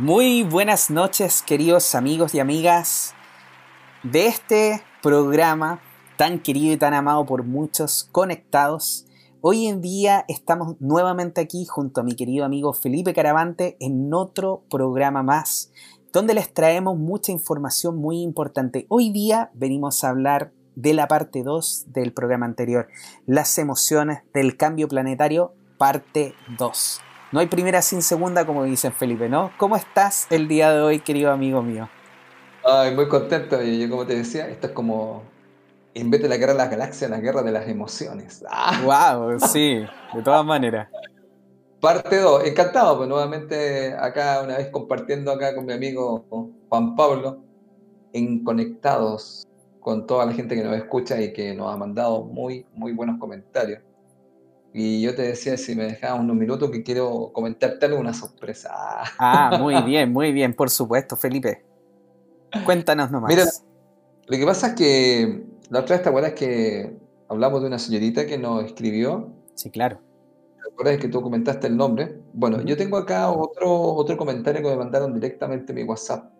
Muy buenas noches, queridos amigos y amigas de este programa tan querido y tan amado por muchos conectados. Hoy en día estamos nuevamente aquí junto a mi querido amigo Felipe Caravante en otro programa más, donde les traemos mucha información muy importante. Hoy día venimos a hablar de la parte 2 del programa anterior, las emociones del cambio planetario, parte 2. No hay primera sin segunda, como dicen Felipe, ¿no? ¿Cómo estás el día de hoy, querido amigo mío? Ay, muy contento. Y yo, como te decía, esto es como, en vez de la guerra de las galaxias, la guerra de las emociones. ¡Wow! Sí, de todas maneras. Parte 2, encantado, pues nuevamente acá, una vez compartiendo acá con mi amigo Juan Pablo, en Conectados, con toda la gente que nos escucha y que nos ha mandado muy, muy buenos comentarios. Y yo te decía, si me dejabas unos minutos, que quiero comentarte alguna sorpresa. Ah, muy bien, muy bien, por supuesto, Felipe. Cuéntanos nomás. Mira, lo que pasa es que la otra vez te acuerdas que hablamos de una señorita que nos escribió. Sí, claro. ¿Te acuerdas que tú comentaste el nombre? Bueno, yo tengo acá otro, otro comentario que me mandaron directamente en mi WhatsApp.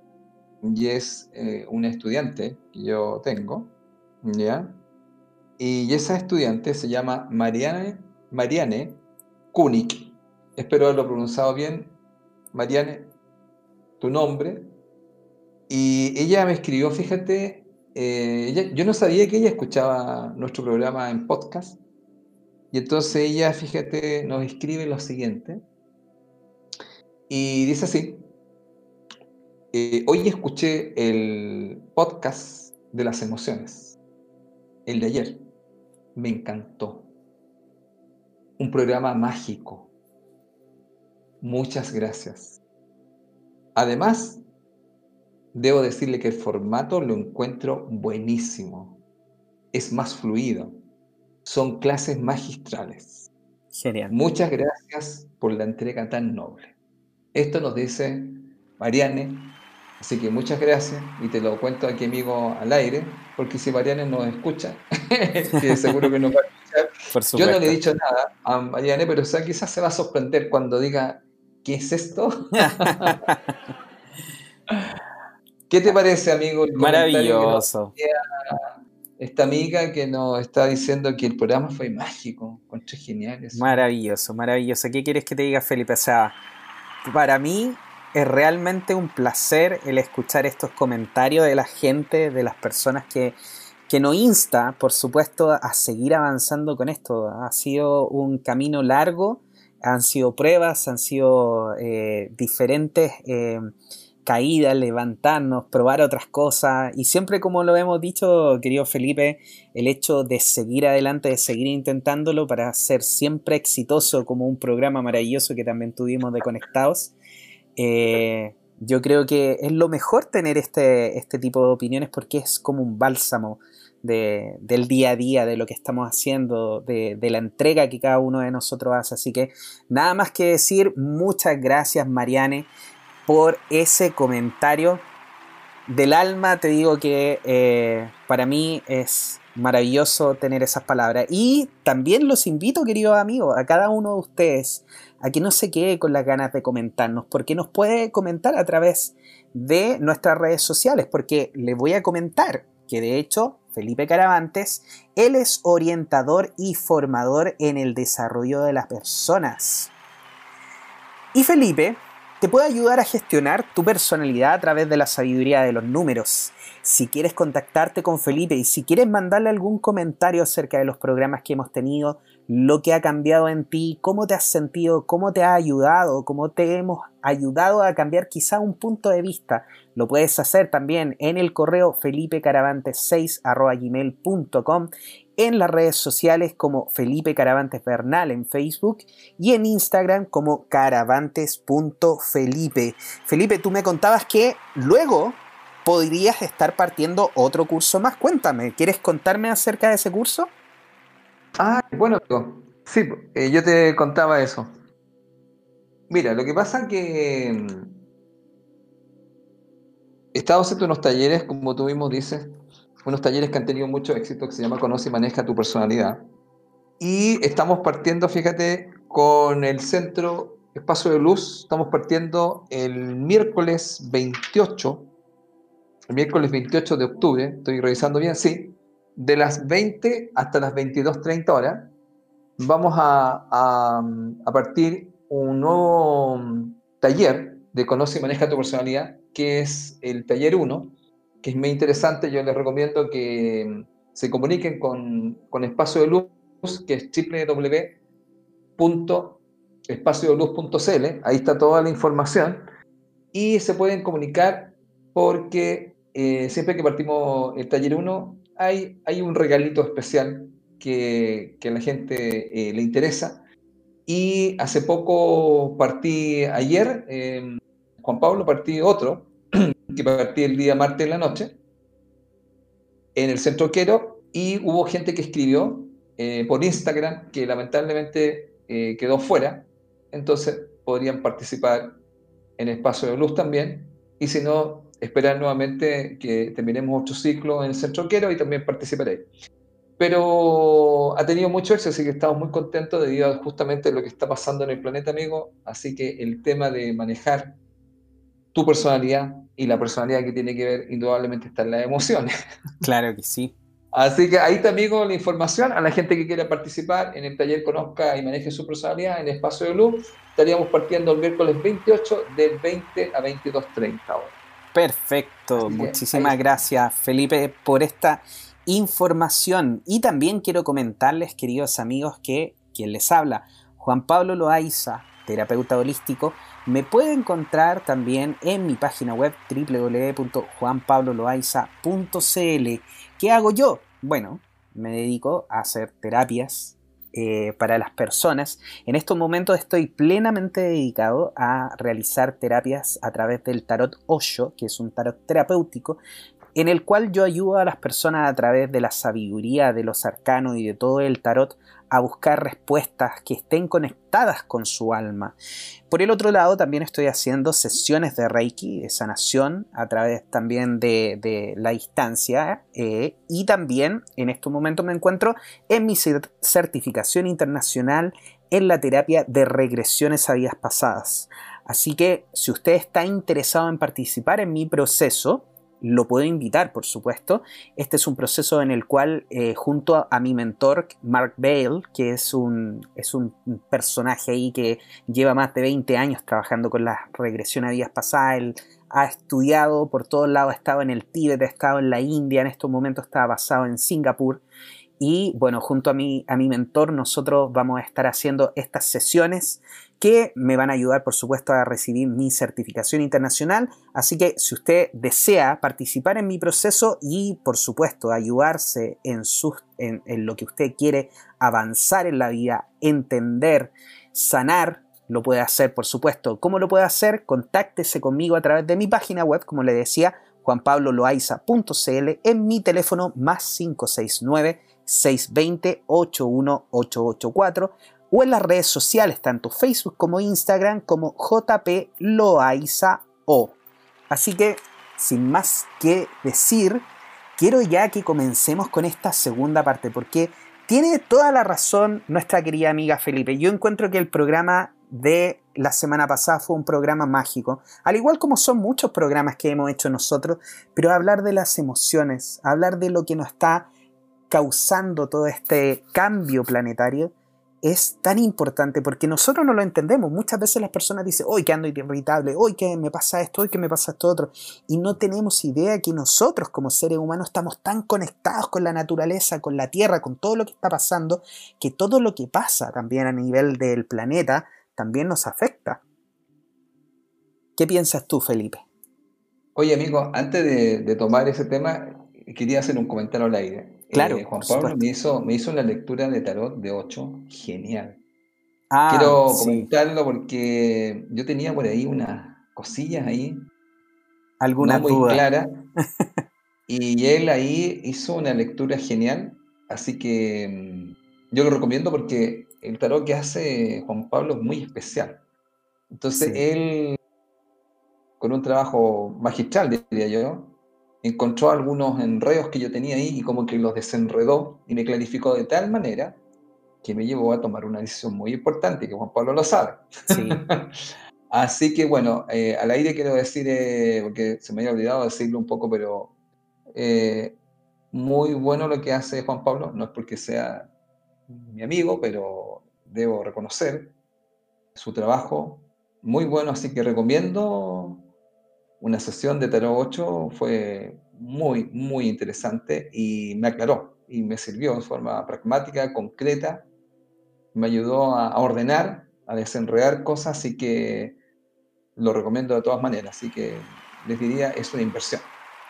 Y es eh, un estudiante que yo tengo, ¿ya? Y esa estudiante se llama Mariana Mariane Kunik. Espero haberlo pronunciado bien. Mariane, tu nombre. Y ella me escribió, fíjate, eh, yo no sabía que ella escuchaba nuestro programa en podcast. Y entonces ella, fíjate, nos escribe lo siguiente. Y dice así, eh, hoy escuché el podcast de las emociones, el de ayer. Me encantó un programa mágico. Muchas gracias. Además, debo decirle que el formato lo encuentro buenísimo. Es más fluido. Son clases magistrales. Genial. Muchas gracias por la entrega tan noble. Esto nos dice Mariane. Así que muchas gracias y te lo cuento aquí, amigo, al aire, porque si Mariane nos escucha, que seguro que nos va yo no le he dicho nada a Mariane, pero quizás se va a sorprender cuando diga, ¿qué es esto? ¿Qué te parece, amigo? Maravilloso. Esta amiga que nos está diciendo que el programa fue mágico, encontré genial. Maravilloso, maravilloso. ¿Qué quieres que te diga, Felipe? O sea, para mí es realmente un placer el escuchar estos comentarios de la gente, de las personas que que nos insta, por supuesto, a seguir avanzando con esto. Ha sido un camino largo, han sido pruebas, han sido eh, diferentes eh, caídas, levantarnos, probar otras cosas y siempre como lo hemos dicho, querido Felipe, el hecho de seguir adelante, de seguir intentándolo para ser siempre exitoso como un programa maravilloso que también tuvimos de Conectados. Eh, yo creo que es lo mejor tener este, este tipo de opiniones porque es como un bálsamo del día a día, de lo que estamos haciendo, de, la entrega que cada uno de nosotros hace. Así que nada más que decir, muchas gracias Mariane por ese comentario. Del alma te digo que eh, para mí es maravilloso tener esas palabras. Y también los invito, queridos amigos, a cada uno de ustedes a que no se quede con las ganas de comentarnos, porque nos puede comentar a través de nuestras redes sociales, porque le voy a comentar que de hecho Felipe Caravantes, él es orientador y formador en el desarrollo de las personas. Y Felipe te puede ayudar a gestionar tu personalidad a través de la sabiduría de los números. Si quieres contactarte con Felipe y si quieres mandarle algún comentario acerca de los programas que hemos tenido, lo que ha cambiado en ti, cómo te has sentido, cómo te ha ayudado, cómo te hemos ayudado a cambiar quizá un punto de vista. Lo puedes hacer también en el correo felipecaravantes6.gmail.com, en las redes sociales como Felipe Caravantes Bernal en Facebook y en Instagram como caravantes.felipe. Felipe, tú me contabas que luego podrías estar partiendo otro curso más. Cuéntame, ¿quieres contarme acerca de ese curso? Ah, bueno, sí, eh, yo te contaba eso. Mira, lo que pasa que mm, he estado haciendo unos talleres, como tú mismo dices, unos talleres que han tenido mucho éxito, que se llama Conoce y Maneja tu Personalidad. Y estamos partiendo, fíjate, con el centro Espacio de Luz, estamos partiendo el miércoles 28, el miércoles 28 de octubre, estoy revisando bien, sí, de las 20 hasta las 22.30 horas, vamos a, a, partir un nuevo taller de Conoce y Maneja tu Personalidad, que es el taller 1, que es muy interesante. Yo les recomiendo que se comuniquen con, con Espacio de Luz, que es www.espaciodeluz.cl. Ahí está toda la información. Y se pueden comunicar porque eh, siempre que partimos el taller 1 hay, un regalito especial que, a la gente eh, le interesa. Y hace poco partí ayer, em, Juan Pablo, partí otro, que partí el día martes en la noche, en el centro Quero, y hubo gente que escribió eh, por Instagram que lamentablemente eh, quedó fuera, entonces podrían participar en Espacio de Luz también, y si no, esperar nuevamente que terminemos otro ciclo en el Centro Quero y también participaré. Pero ha tenido mucho éxito, así que estamos muy contentos debido a justamente lo que está pasando en el planeta, amigo. Así que el tema de manejar tu personalidad y la personalidad que tiene que ver indudablemente está en las emociones. Claro que sí. Así que ahí está, amigo, la información. A la gente que quiera participar en el taller Conozca y Maneje su Personalidad en Espacio de Luz, estaríamos partiendo el miércoles 28 del 20 a 22.30 horas. Perfecto, muchísimas gracias Felipe por esta información. Y también quiero comentarles, queridos amigos, que quien les habla, Juan Pablo Loaiza, terapeuta holístico, me puede encontrar también en mi página web www.juanpabloloaiza.cl. ¿Qué hago yo? Bueno, me dedico a hacer terapias eh, para las personas. En estos momentos estoy plenamente dedicado a realizar terapias a través del tarot Osho, que es un tarot terapéutico, en el cual yo ayudo a las personas a través de la sabiduría de los arcanos y de todo el tarot a buscar respuestas que estén conectadas con su alma. Por el otro lado, también estoy haciendo sesiones de Reiki, de sanación, a través también de, la distancia. Eh, y también en estos momentos me encuentro en mi certificación internacional en la terapia de regresiones a vidas pasadas. Así que si usted está interesado en participar en mi proceso, lo puedo invitar, por supuesto. Este es un proceso en el cual, eh, junto a, mi mentor, Mark Bale, que es un, es un personaje ahí que lleva más de 20 años trabajando con la regresión a días pasadas, él ha estudiado por todos lados, ha estado en el Tíbet, ha estado en la India, en estos momentos está basado en Singapur. Y bueno, junto a mi, a mi mentor, nosotros vamos a estar haciendo estas sesiones que me van a ayudar, por supuesto, a recibir mi certificación internacional. Así que si usted desea participar en mi proceso y, por supuesto, ayudarse en, en, lo que usted quiere avanzar en la vida, entender, sanar, lo puede hacer, por supuesto. ¿Cómo lo puede hacer? Contáctese conmigo a través de mi página web, como le decía, juanpabloloaiza.cl, en mi teléfono más 569 620 81884 o en las redes sociales, tanto Facebook como Instagram, como JP Loaiza O. Así que, sin más que decir, quiero ya que comencemos con esta segunda parte, porque tiene toda la razón nuestra querida amiga Felipe. Yo encuentro que el programa de la semana pasada fue un programa mágico, al igual como son muchos programas que hemos hecho nosotros, pero hablar de las emociones, hablar de lo que nos está causando todo este cambio planetario, es tan importante porque nosotros no lo entendemos. Muchas veces las personas dicen, hoy que ando irritable, hoy que me pasa esto, hoy que me pasa esto otro. Y no tenemos idea que nosotros como seres humanos estamos tan conectados con la naturaleza, con la tierra, con todo lo que está pasando, que todo lo que pasa también a nivel del planeta también nos afecta. ¿Qué piensas tú, Felipe? Oye, amigo, antes de, tomar ese tema, quería hacer un comentario al aire. Claro. Eh, Juan Pablo me hizo, me hizo una lectura de tarot de 8, genial. Ah, Quiero comentarlo porque yo tenía por ahí unas cosillas ahí. Algunas no muy claras. y él ahí hizo una lectura genial. Así que mm, yo lo recomiendo porque el tarot que hace Juan Pablo es muy especial. Entonces él, con un trabajo magistral, diría yo, encontró algunos enredos que yo tenía ahí y como que los desenredó y me clarificó de tal manera que me llevó a tomar una decisión muy importante, que Juan Pablo lo sabe. Así que bueno, eh, al aire quiero decir, eh, porque se me había olvidado decirlo un poco, pero eh, muy bueno lo que hace Juan Pablo, no es porque sea mi amigo, pero debo reconocer su trabajo muy bueno, así que recomiendo una sesión de Tarot 8, fue muy, muy interesante y me aclaró y me sirvió en forma pragmática, concreta, me ayudó a, ordenar, a desenredar cosas, así que lo recomiendo de todas maneras, así que les diría, es una inversión.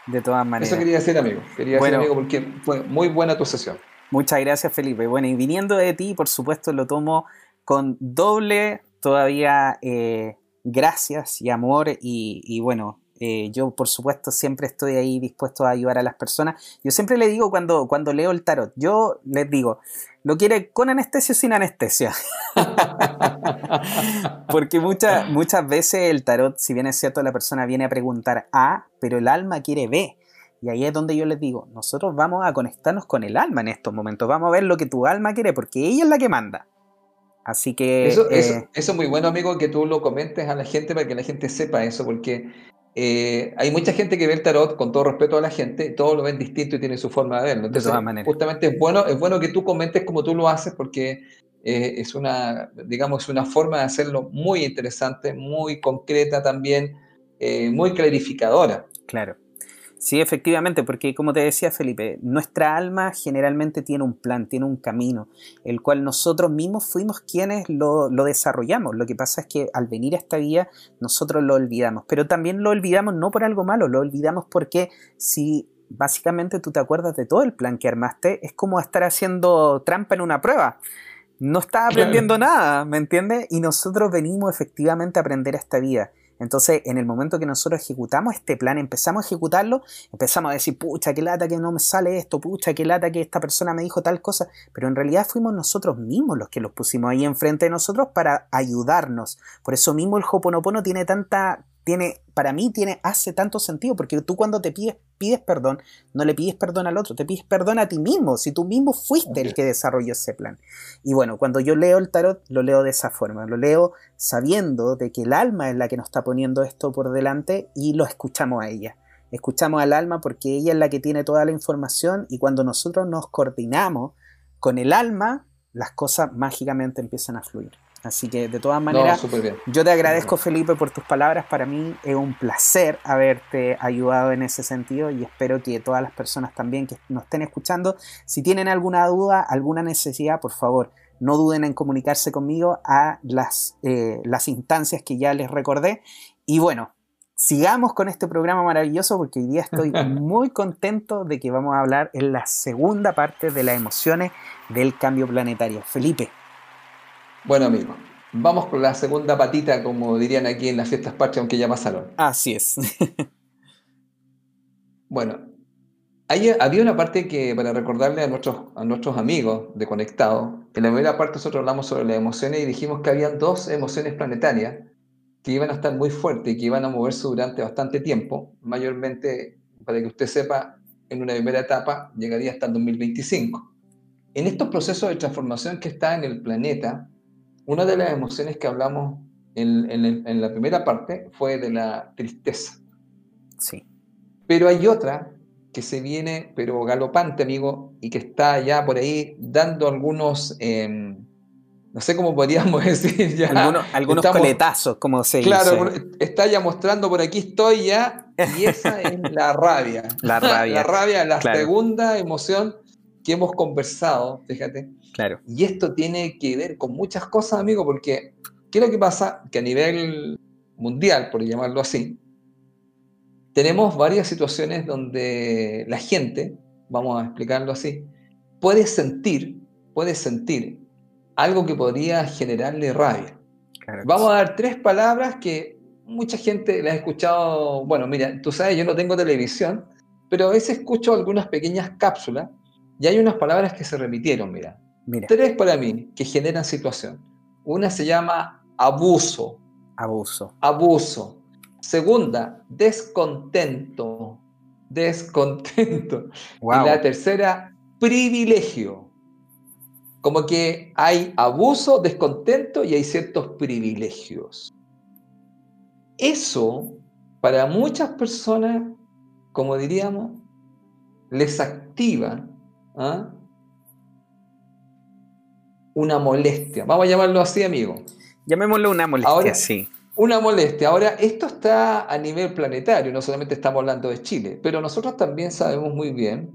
De todas maneras. Eso quería decir, amigo. Quería decir, amigo, porque fue muy buena tu sesión. Muchas gracias, Felipe. Bueno, y viniendo de ti, por supuesto, lo tomo con doble todavía eh, gracias y amor y, bueno, eh, yo por supuesto siempre estoy ahí dispuesto a ayudar a las personas. Yo siempre le digo cuando, cuando leo el tarot, yo les digo, ¿lo quiere con anestesia o sin anestesia? Porque muchas, muchas veces el tarot, si bien es cierto, la persona viene a preguntar A, pero el alma quiere B. Y ahí es donde yo les digo, nosotros vamos a conectarnos con el alma en estos momentos, vamos a ver lo que tu alma quiere, porque ella es la que manda. Así que... Eso, eh, eso, es muy bueno, amigo, que tú lo comentes a la gente para que la gente sepa eso, porque eh, hay mucha gente que ve el tarot, con todo respeto a la gente, todos lo ven distinto y tienen su forma de verlo. Entonces, de todas maneras. justamente es bueno, es bueno que tú comentes como tú lo haces, porque eh, es una, digamos, una forma de hacerlo muy interesante, muy concreta también, muy clarificadora. Claro. Sí, efectivamente, porque como te decía Felipe, nuestra alma generalmente tiene un plan, tiene un camino, el cual nosotros mismos fuimos quienes lo, desarrollamos. Lo que pasa es que al venir a esta vida nosotros lo olvidamos, pero también lo olvidamos no por algo malo, lo olvidamos porque si básicamente tú te acuerdas de todo el plan que armaste, es como estar haciendo trampa en una prueba. No estás aprendiendo nada, ¿me entiendes? Y nosotros venimos efectivamente a aprender esta vida. Entonces, en el momento que nosotros ejecutamos este plan, empezamos a ejecutarlo, empezamos a decir, pucha, qué lata que no me sale esto, pucha, qué lata que esta persona me dijo tal cosa, pero en realidad fuimos nosotros mismos los que los pusimos ahí enfrente de nosotros para ayudarnos. Por eso mismo el Hoponopono tiene tanta tiene, para mí tiene, hace tanto sentido, porque tú cuando te pides, pides perdón, no le pides perdón al otro, te pides perdón a ti mismo, si tú mismo fuiste el que desarrolló ese plan. Y bueno, cuando yo leo el tarot, lo leo de esa forma, lo leo sabiendo de que el alma es la que nos está poniendo esto por delante y lo escuchamos a ella. Escuchamos al alma porque ella es la que tiene toda la información y cuando nosotros nos coordinamos con el alma, las cosas mágicamente empiezan a fluir. Así que de todas maneras, yo te agradezco Felipe por tus palabras. Para mí es un placer haberte ayudado en ese sentido y espero que todas las personas también que nos estén escuchando, si tienen alguna duda, alguna necesidad, por favor, no duden en comunicarse conmigo a las, eh, las instancias que ya les recordé. Y bueno, sigamos con este programa maravilloso porque hoy día estoy muy contento de que vamos a hablar en la segunda parte de las emociones del cambio planetario. Felipe, bueno, amigo, vamos con la segunda patita, como dirían aquí en las fiestas patrias, aunque ya pasaron. Así es. bueno, había una parte que, para recordarle a nuestros, a nuestros amigos de Conectado, en la primera parte nosotros hablamos sobre las emociones y dijimos que había dos emociones planetarias que iban a estar muy fuertes y que iban a moverse durante bastante tiempo, mayormente, para que usted sepa, en una primera etapa llegaría hasta el 2025. En estos procesos de transformación que está en el planeta, una de las emociones que hablamos en, la primera parte fue de la tristeza. Sí. Pero hay otra que se viene, pero galopante, amigo, y que está ya por ahí dando algunos, em, no sé cómo podríamos decir ya. Algunos, coletazos, como se dice. Claro, está ya mostrando por aquí estoy ya, y esa es la rabia. La rabia. la rabia, la segunda emoción que hemos conversado, fíjate, y esto tiene que ver con muchas cosas, amigo, porque ¿qué es lo que pasa? Que a nivel mundial, por llamarlo así, tenemos varias situaciones donde la gente, vamos a explicarlo así, puede sentir, puede sentir algo que podría generarle rabia. Vamos a dar tres palabras que mucha gente las ha escuchado. Bueno, mira, tú sabes, yo no tengo televisión, pero a veces escucho algunas pequeñas cápsulas y hay unas palabras que se repitieron, mira. Tres para mí que generan situación. Una se llama abuso. Abuso. Abuso. Segunda, descontento. Descontento. Y la tercera, privilegio. como que hay abuso, descontento y hay ciertos privilegios. Eso, para muchas personas, como diríamos, les activa ¿ah? Una molestia. Vamos a llamarlo así, amigo. Llamémoslo una molestia, sí. Una molestia. Ahora, esto está a nivel planetario, no solamente estamos hablando de Chile, pero nosotros también sabemos muy bien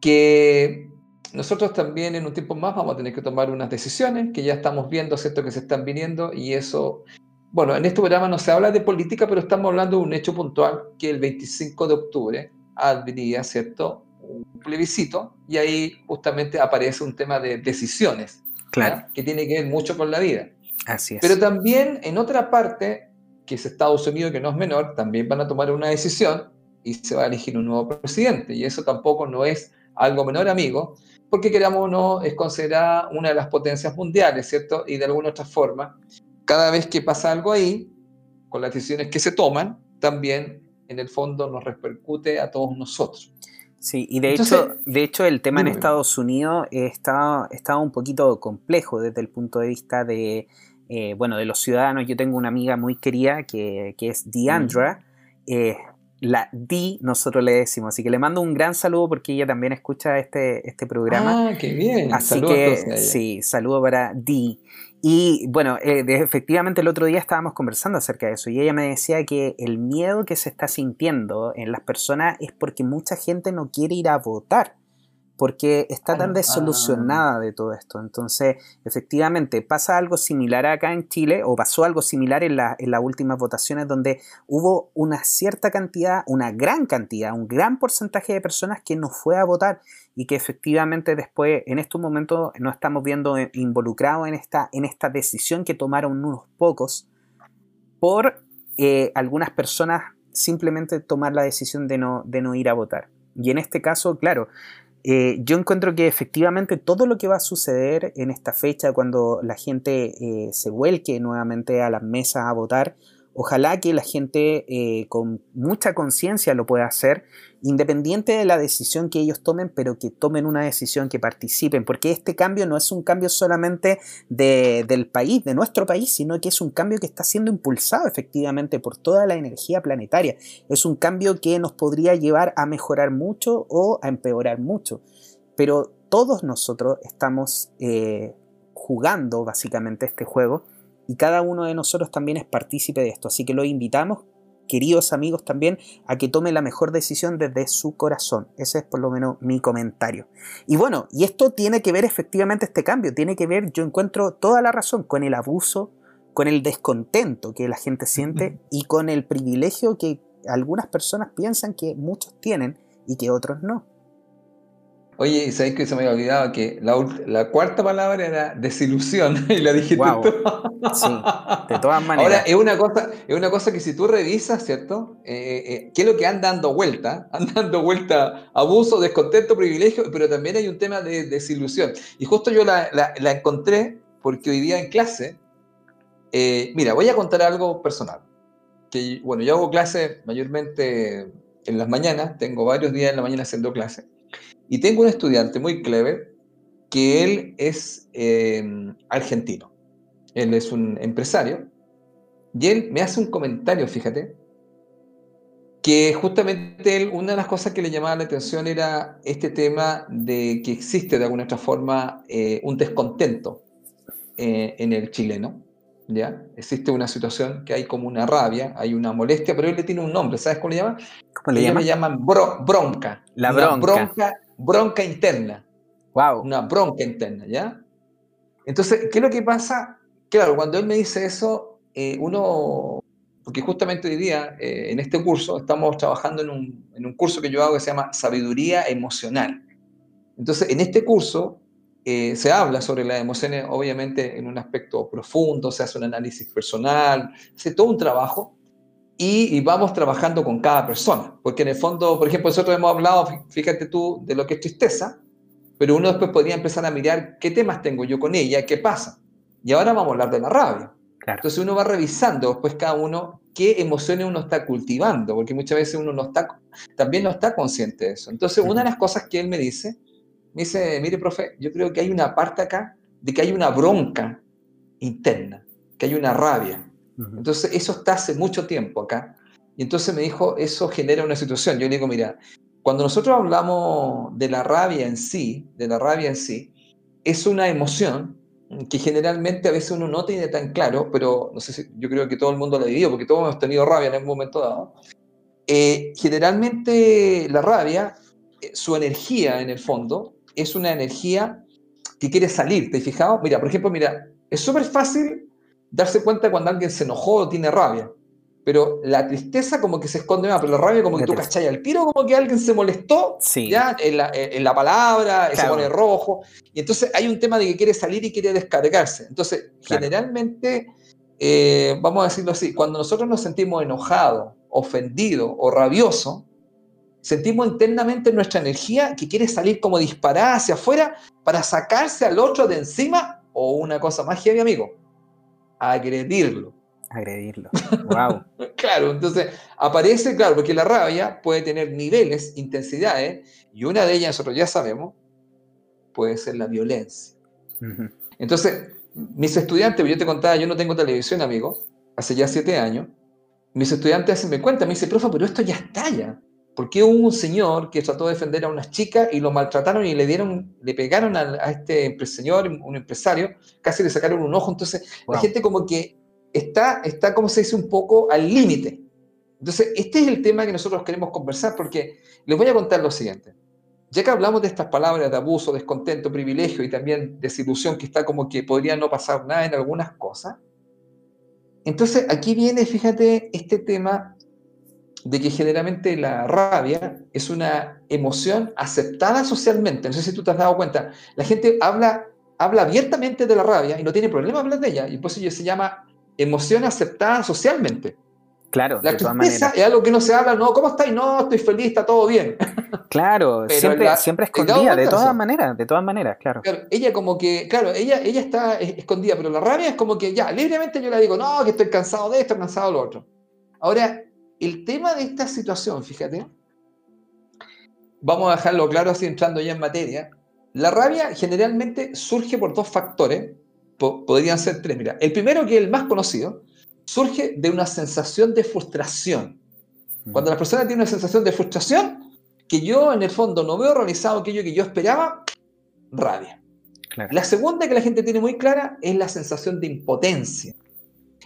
que nosotros también en un tiempo más vamos a tener que tomar unas decisiones que ya estamos viendo, ¿cierto? Que se están viniendo y eso, bueno, en este programa no se habla de política, pero estamos hablando de un hecho puntual que el 25 de octubre habría, ¿cierto? Un plebiscito y ahí justamente aparece un tema de decisiones, claro. que tiene que ver mucho con la vida. Así es. Pero también en otra parte, que es Estados Unidos, que no es menor, también van a tomar una decisión y se va a elegir un nuevo presidente. Y eso tampoco no es algo menor, amigo, porque queramos o no, es considerada una de las potencias mundiales, ¿cierto? Y de alguna otra forma, cada vez que pasa algo ahí, con las decisiones que se toman, también en el fondo nos repercute a todos nosotros. Sí, y de, hecho, de hecho el tema en Estados Unidos está, está un poquito complejo desde el punto de vista de, eh, bueno, de los ciudadanos. Yo tengo una amiga muy querida que, que es Deandra, eh, la Di, nosotros le decimos. Así que le mando un gran saludo porque ella también escucha este, este programa. Ah, qué bien. Así que sí, saludo para Di. Y bueno, eh, efectivamente el otro día estábamos conversando acerca de eso y ella me decía que el miedo que se está sintiendo en las personas es porque mucha gente no quiere ir a votar porque está tan desolucionada de todo esto. Entonces, efectivamente, pasa algo similar acá en Chile, o pasó algo similar en, las últimas votaciones, donde hubo una cierta cantidad, una gran cantidad, un gran porcentaje de personas que no fue a votar y que efectivamente después, en estos momentos, no estamos viendo involucrados en esta, en esta decisión que tomaron unos pocos por eh, algunas personas simplemente tomar la decisión de no, de no ir a votar. Y en este caso, claro, eh, yo encuentro que efectivamente todo lo que va a suceder en esta fecha cuando la gente eh, se vuelque nuevamente a las mesas a votar Ojalá que la gente con mucha conciencia lo pueda hacer, independiente de la decisión que ellos tomen, pero que tomen una decisión, que participen, porque este cambio no es un cambio solamente del país, de nuestro país, sino que es un cambio que está siendo impulsado efectivamente por toda la energía planetaria. Es un cambio que nos podría llevar a mejorar mucho o a empeorar mucho, pero todos nosotros estamos eh, jugando básicamente este juego y cada uno de nosotros también es partícipe de esto. Así que lo invitamos, queridos amigos, también a que tome la mejor decisión desde su corazón. Ese es por lo menos mi comentario. Y bueno, y esto tiene que ver efectivamente este cambio, tiene que ver, yo encuentro toda la razón con el abuso, con el descontento que la gente siente y con el privilegio que algunas personas piensan que muchos tienen y que otros no. Oye, ¿sabéis que se me había olvidado que la, cuarta palabra era desilusión y la dijiste tú? Sí, de todas maneras. Ahora, es una cosa, es una cosa que si tú revisas, ¿cierto? Eh, eh, eh, ¿Qué es lo que anda dando vuelta? Anda dando vuelta abuso, descontento, privilegio, pero también hay un tema de desilusión. Y justo yo la, encontré porque hoy día en clase, mira, voy a contar algo personal. Que, bueno, yo hago clase mayormente en las mañanas, tengo varios días en la mañana haciendo clase. Y tengo un estudiante muy clever que él es em, argentino. Él es un empresario. Y él me hace un comentario, fíjate, que justamente él, una de las cosas que le llamaba la atención era este tema de que existe de alguna otra forma eh, un descontento eh, en el chileno. ¿ya? Existe una situación que hay como una rabia, hay una molestia, pero él le tiene un nombre, ¿sabes cómo le llama? ¿Cómo le llama? llaman bronca. La bronca bronca interna. Wow. Una bronca interna, ¿ya? Entonces, ¿qué es lo que pasa? Claro, cuando él me dice eso, eh, uno, porque justamente hoy día eh, en este curso estamos trabajando en un, en un, curso que yo hago que se llama Sabiduría Emocional. Entonces, en este curso eh, se habla sobre las emociones, obviamente, en un aspecto profundo, se hace un análisis personal, se hace todo un trabajo y, vamos trabajando con cada persona. Porque en el fondo, por ejemplo, nosotros hemos hablado, fíjate tú, de lo que es tristeza, pero uno después podría empezar a mirar qué temas tengo yo con ella, qué pasa. Y ahora vamos a hablar de la rabia. Entonces uno va revisando después cada uno qué emociones uno está cultivando, porque muchas veces uno no está, también no está consciente de eso. Entonces una de las cosas que él me dice me dice, mire, profe, yo creo que hay una parte acá de que hay una bronca interna, que hay una rabia. Entonces, eso está hace mucho tiempo acá. Y entonces me dijo, eso genera una situación. Yo le digo, mira, cuando nosotros hablamos de la rabia en sí, de la rabia en sí, es una emoción que generalmente a veces uno no tiene tan claro, pero no sé si, yo creo que todo el mundo lo ha vivido, porque todos hemos tenido rabia en algún momento dado. Eh, generalmente la rabia, eh, su energía en el fondo, es una energía que quiere salir, ¿te has fijado? Mira, por ejemplo, mira, es súper fácil darse cuenta cuando alguien se enojó o tiene rabia. Pero la tristeza como que se esconde más, pero la rabia como que tú cachai al tiro, como que alguien se molestó ya en la, en la palabra, se pone rojo, y entonces hay un tema de que quiere salir y quiere descargarse. Entonces, generalmente, eh, vamos a decirlo así, cuando nosotros nos sentimos enojados, ofendidos o rabiosos, sentimos internamente nuestra energía que quiere salir como disparada hacia afuera para sacarse al otro de encima, o una cosa más heavy, amigo, agredirlo agredirlo. Wow. claro, entonces aparece, claro, porque la rabia puede tener niveles, intensidades, y una de ellas nosotros ya sabemos, puede ser la violencia. Entonces, mis estudiantes, yo te contaba, yo no tengo televisión, amigo, hace ya siete años, mis estudiantes hacen me cuenta, me dice, profe, pero esto ya está ya. ¿Por qué hubo un señor que trató de defender a unas chicas y lo maltrataron y le dieron, le pegaron a, este señor, un empresario, casi le sacaron un ojo? Entonces, la gente como que está, está, como se dice, un poco al límite. Entonces, este es el tema que nosotros queremos conversar porque les voy a contar lo siguiente. Ya que hablamos de estas palabras de abuso, descontento, privilegio y también desilusión, que está como que podría no pasar nada en algunas cosas, entonces aquí viene, fíjate, este tema de que generalmente la rabia es una emoción aceptada socialmente. No sé si tú te has dado cuenta. La gente habla, habla abiertamente de la rabia y no tiene problema hablar de ella. Y por eso se llama emoción aceptada socialmente. Claro, la tristeza es algo que no se habla, no, ¿cómo estáis? No, estoy feliz, está todo bien. Claro, siempre, siempre escondida, de todas maneras, de todas maneras, claro. Ella como que, claro, ella, ella está escondida, pero la rabia es como que ya, libremente yo le digo, no, que estoy cansado de esto, cansado de lo otro. Ahora, el tema de esta situación, fíjate, vamos a dejarlo claro así entrando ya en materia, la rabia generalmente surge por dos factores podrían ser tres. Mira, el primero, que es el más conocido, surge de una sensación de frustración. Mm. Cuando la persona tiene una sensación de frustración, que yo en el fondo no veo realizado aquello que yo esperaba, rabia. La segunda que la gente tiene muy clara es la sensación de impotencia.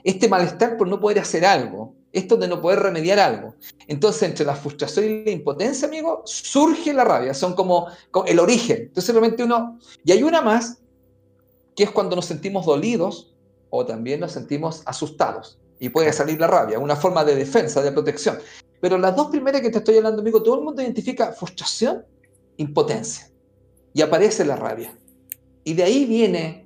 Este malestar por no poder hacer algo, esto de no poder remediar algo. Entonces, entre la frustración y la impotencia, amigo, surge la rabia, son como, como el origen. Entonces, realmente uno, y hay una más que es cuando nos sentimos dolidos o también nos sentimos asustados. Y puede salir la rabia, una forma de defensa, de protección. Pero las dos primeras que te estoy hablando, amigo, todo el mundo identifica frustración, impotencia. Y aparece la rabia. Y de ahí viene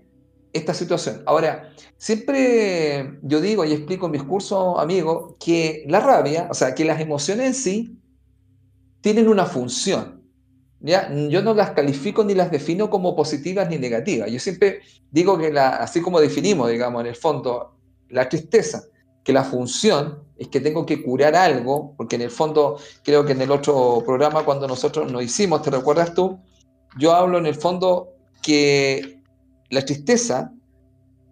esta situación. Ahora, siempre yo digo y explico en mis cursos, amigo, que la rabia, o sea, que las emociones en sí tienen una función. ¿ya? Yo no las califico ni las defino como positivas ni negativas. Yo siempre digo que la, así como definimos, digamos, en el fondo, la tristeza, que la función es que tengo que curar algo, porque en el fondo creo que en el otro programa cuando nosotros nos hicimos, ¿te recuerdas tú? Yo hablo en el fondo que la tristeza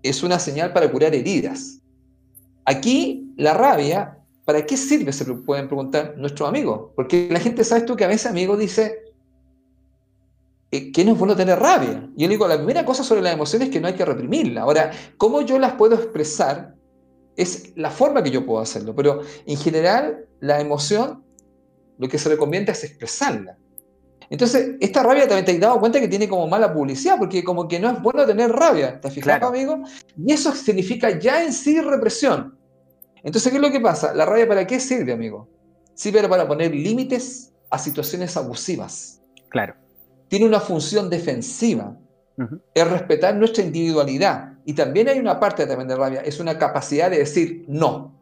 es una señal para curar heridas. Aquí la rabia, ¿para qué sirve? Se pueden preguntar nuestros amigos. Porque la gente, ¿sabes tú que a veces amigo dice, eh, que no es bueno tener rabia. Yo digo, la primera cosa sobre las emociones es que no hay que reprimirla. Ahora, ¿cómo yo las puedo expresar? Es la forma que yo puedo hacerlo, pero en general la emoción lo que se recomienda es expresarla. Entonces, esta rabia también te has dado cuenta que tiene como mala publicidad, porque como que no es bueno tener rabia, ¿te has fijado, amigo? Y eso significa ya en sí represión. Entonces, ¿qué es lo que pasa? ¿La rabia para qué sirve, amigo? Sirve para poner límites a situaciones abusivas. Claro tiene una función defensiva, es respetar nuestra individualidad. Y también hay una parte también de rabia, es una capacidad de decir no.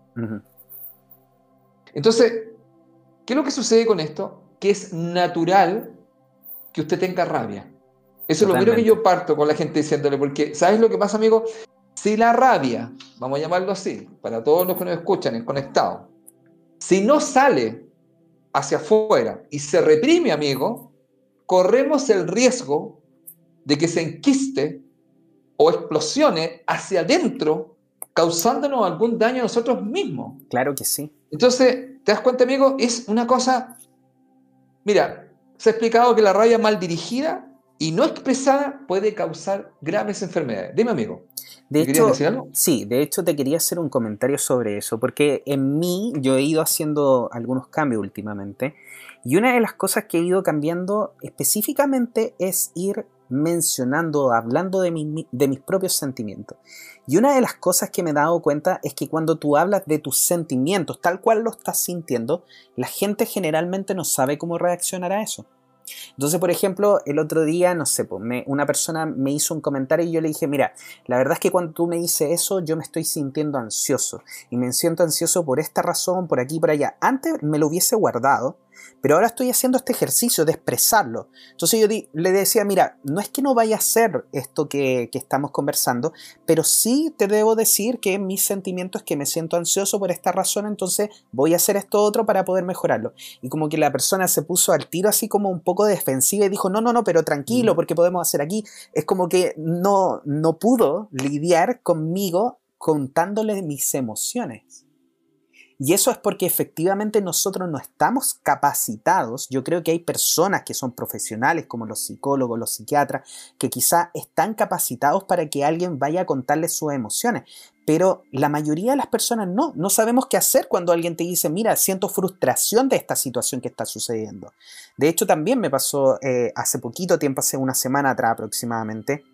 Entonces, ¿qué es lo que sucede con esto? Que es natural que usted tenga rabia. Eso es lo primero que yo parto con la gente diciéndole, porque ¿sabes lo que pasa, amigo? Si la rabia, vamos a llamarlo así, para todos los que nos escuchan en conectado, si no sale hacia afuera y se reprime, amigo, corremos el riesgo de que se enquiste o explosione hacia adentro, causándonos algún daño a nosotros mismos. Claro que sí. Entonces, ¿te das cuenta, amigo? Es una cosa... Mira, se ha explicado que la rabia mal dirigida y no expresada puede causar graves enfermedades. Dime, amigo. De hecho, decir algo? sí, de hecho te quería hacer un comentario sobre eso, porque en mí yo he ido haciendo algunos cambios últimamente y una de las cosas que he ido cambiando específicamente es ir mencionando, hablando de, de mis propios sentimientos. Y una de las cosas que me he dado cuenta es que cuando tú hablas de tus sentimientos, tal cual lo estás sintiendo, la gente generalmente no sabe cómo reaccionar a eso. Entonces, por ejemplo, el otro día, no sé, pues, una persona me hizo un comentario y yo le dije, mira, la verdad es que cuando tú me dices eso, yo me estoy sintiendo ansioso. Y me siento ansioso por esta razón, por aquí, por allá. Antes me lo hubiese guardado, pero ahora estoy haciendo este ejercicio de expresarlo. Entonces yo le decía, mira, no es que no vaya a ser esto que, estamos conversando, pero sí te debo decir que mis sentimientos es que me siento ansioso por esta razón, entonces voy a hacer esto otro para poder mejorarlo. Y como que la persona se puso al tiro así como un poco defensiva y dijo, no, no, no, pero tranquilo, porque podemos hacer aquí. Es como que no, no pudo lidiar conmigo contándole mis emociones. Y eso es porque efectivamente nosotros no estamos capacitados. Yo creo que hay personas que son profesionales, como los psicólogos, los psiquiatras, que quizá están capacitados para que alguien vaya a contarles sus emociones. Pero la mayoría de las personas no, no sabemos qué hacer cuando alguien te dice, mira, siento frustración de esta situación que está sucediendo. De hecho, también me pasó eh, hace poquito tiempo, hace una semana atrás aproximadamente,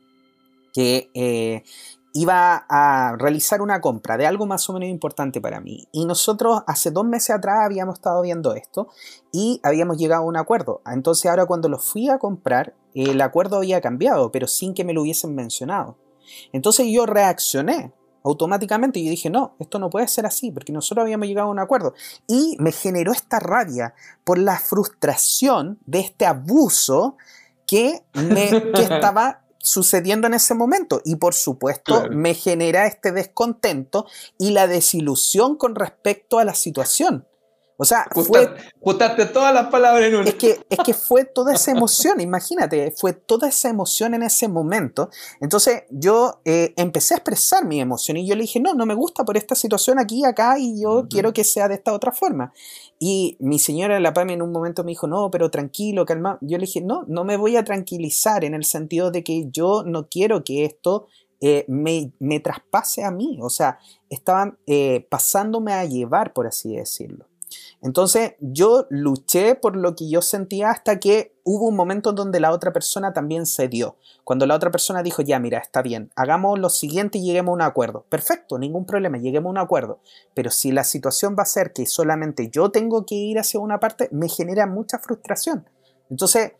que eh, iba a realizar una compra de algo más o menos importante para mí. Y nosotros hace dos meses atrás habíamos estado viendo esto y habíamos llegado a un acuerdo. Entonces ahora cuando lo fui a comprar, el acuerdo había cambiado, pero sin que me lo hubiesen mencionado. Entonces yo reaccioné automáticamente y dije, no, esto no puede ser así, porque nosotros habíamos llegado a un acuerdo. Y me generó esta rabia por la frustración de este abuso que, me, que estaba sucediendo en ese momento y por supuesto me genera este descontento y la desilusión con respecto a la situación. O sea, fue, todas las palabras en una. Es que, es que fue toda esa emoción, imagínate, fue toda esa emoción en ese momento. Entonces yo eh, empecé a expresar mi emoción y yo le dije, no, no me gusta por esta situación aquí, acá y yo quiero que sea de esta otra forma. Y mi señora La PAMI en un momento me dijo, no, pero tranquilo, calma. Yo le dije, no, no me voy a tranquilizar en el sentido de que yo no quiero que esto eh, me, me, traspase a mí. O sea, estaban eh, pasándome a llevar, por así decirlo. Entonces yo luché por lo que yo sentía hasta que hubo un momento en donde la otra persona también cedió. Cuando la otra persona dijo, ya, mira, está bien, hagamos lo siguiente y lleguemos a un acuerdo. Perfecto, ningún problema, lleguemos a un acuerdo. Pero si la situación va a ser que solamente yo tengo que ir hacia una parte, me genera mucha frustración. Entonces,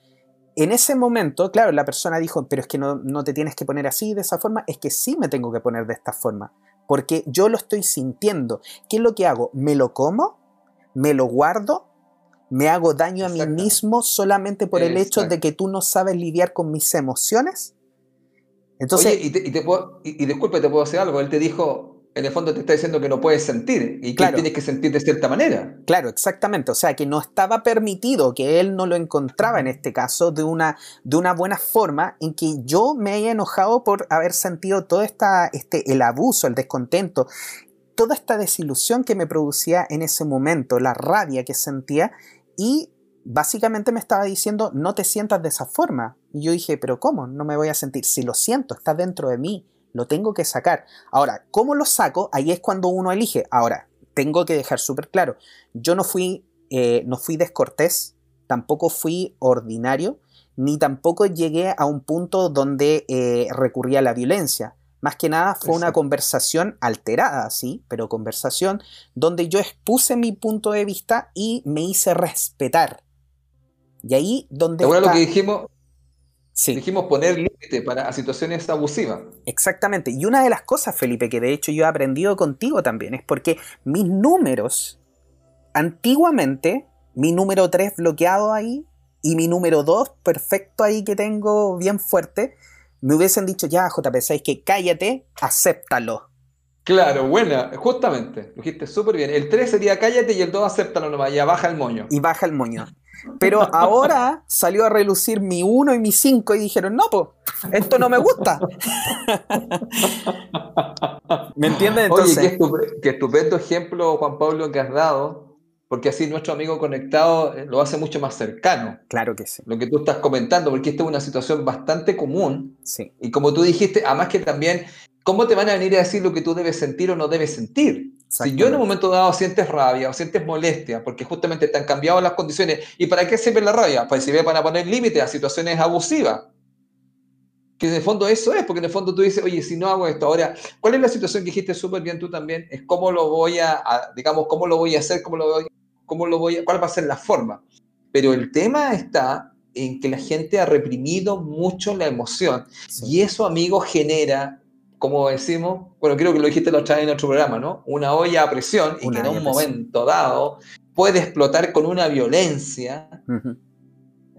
en ese momento, claro, la persona dijo, pero es que no, no te tienes que poner así, de esa forma, es que sí me tengo que poner de esta forma, porque yo lo estoy sintiendo. ¿Qué es lo que hago? ¿Me lo como? Me lo guardo, me hago daño a mí mismo solamente por el hecho de que tú no sabes lidiar con mis emociones. Entonces, Oye, y, te, y, disculpe, te puedo hacer algo. Él te dijo, en el fondo te está diciendo que no puedes sentir y que tienes que sentir de cierta manera. Claro, exactamente. O sea, que no estaba permitido, que él no lo encontraba en este caso de una, de una buena forma en que yo me haya enojado por haber sentido todo esta, este, el abuso, el descontento toda esta desilusión que me producía en ese momento, la rabia que sentía y básicamente me estaba diciendo no te sientas de esa forma. Y yo dije, pero ¿cómo? No me voy a sentir. Si lo siento, está dentro de mí, lo tengo que sacar. Ahora, ¿cómo lo saco? Ahí es cuando uno elige. Ahora, tengo que dejar súper claro, yo no fui, eh, no fui descortés, tampoco fui ordinario, ni tampoco llegué a un punto donde eh, recurría a la violencia. Más que nada fue una conversación alterada, sí, pero conversación donde yo expuse mi punto de vista y me hice respetar. Y ahí donde... Ahora lo que dijimos, sí. dijimos poner límite para situaciones abusivas. Exactamente. Y una de las cosas, Felipe, que de hecho yo he aprendido contigo también, es porque mis números, antiguamente, mi número 3 bloqueado ahí y mi número 2 perfecto ahí que tengo bien fuerte, me hubiesen dicho, ya, JP, ¿sabes que cállate, acéptalo. Claro, buena, justamente, lo dijiste súper bien. El 3 sería cállate y el 2 acéptalo nomás, ya baja el moño. Y baja el moño. Pero ahora salió a relucir mi 1 y mi 5 y dijeron, no, pues, esto no me gusta. ¿Me entiendes? Entonces... Oye, qué, estupendo ejemplo, Juan Pablo, que has dado, porque así nuestro amigo conectado eh, lo hace mucho más cercano. Claro que sí. Lo que tú estás comentando, porque esta es una situación bastante común. Sí. Y como tú dijiste, además que también, ¿cómo te van a venir a decir lo que tú debes sentir o no debes sentir? Si yo en un momento dado sientes rabia o sientes molestia porque justamente te han cambiado las condiciones, ¿y para qué sirve la rabia? Pues si ve para poner límites a situaciones abusivas. Que en el fondo eso es, porque en el fondo tú dices, oye, si no hago esto, ahora, ¿cuál es la situación que dijiste súper bien tú también? Es cómo lo voy a, digamos, cómo lo voy a hacer, cómo lo voy, cómo lo voy a, cuál va a ser la forma. Pero el tema está en que la gente ha reprimido mucho la emoción y eso, amigo, genera como decimos, bueno, creo que lo dijiste la otra vez en otro programa, ¿no? Una olla a presión y que en un momento dado puede explotar con una violencia.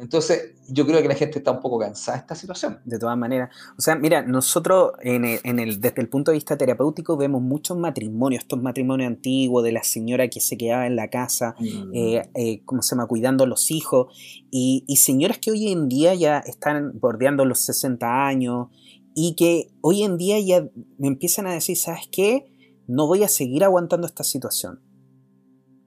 Entonces, yo creo que la gente está un poco cansada de esta situación. De todas maneras. O sea, mira, nosotros en el, desde el punto de vista terapéutico vemos muchos matrimonios, estos matrimonios antiguos de la señora que se quedaba en la casa, mm. eh, eh, ¿cómo se llama?, cuidando a los hijos, y, y señoras que hoy en día ya están bordeando los 60 años, y que hoy en día ya me empiezan a decir, ¿sabes qué? No voy a seguir aguantando esta situación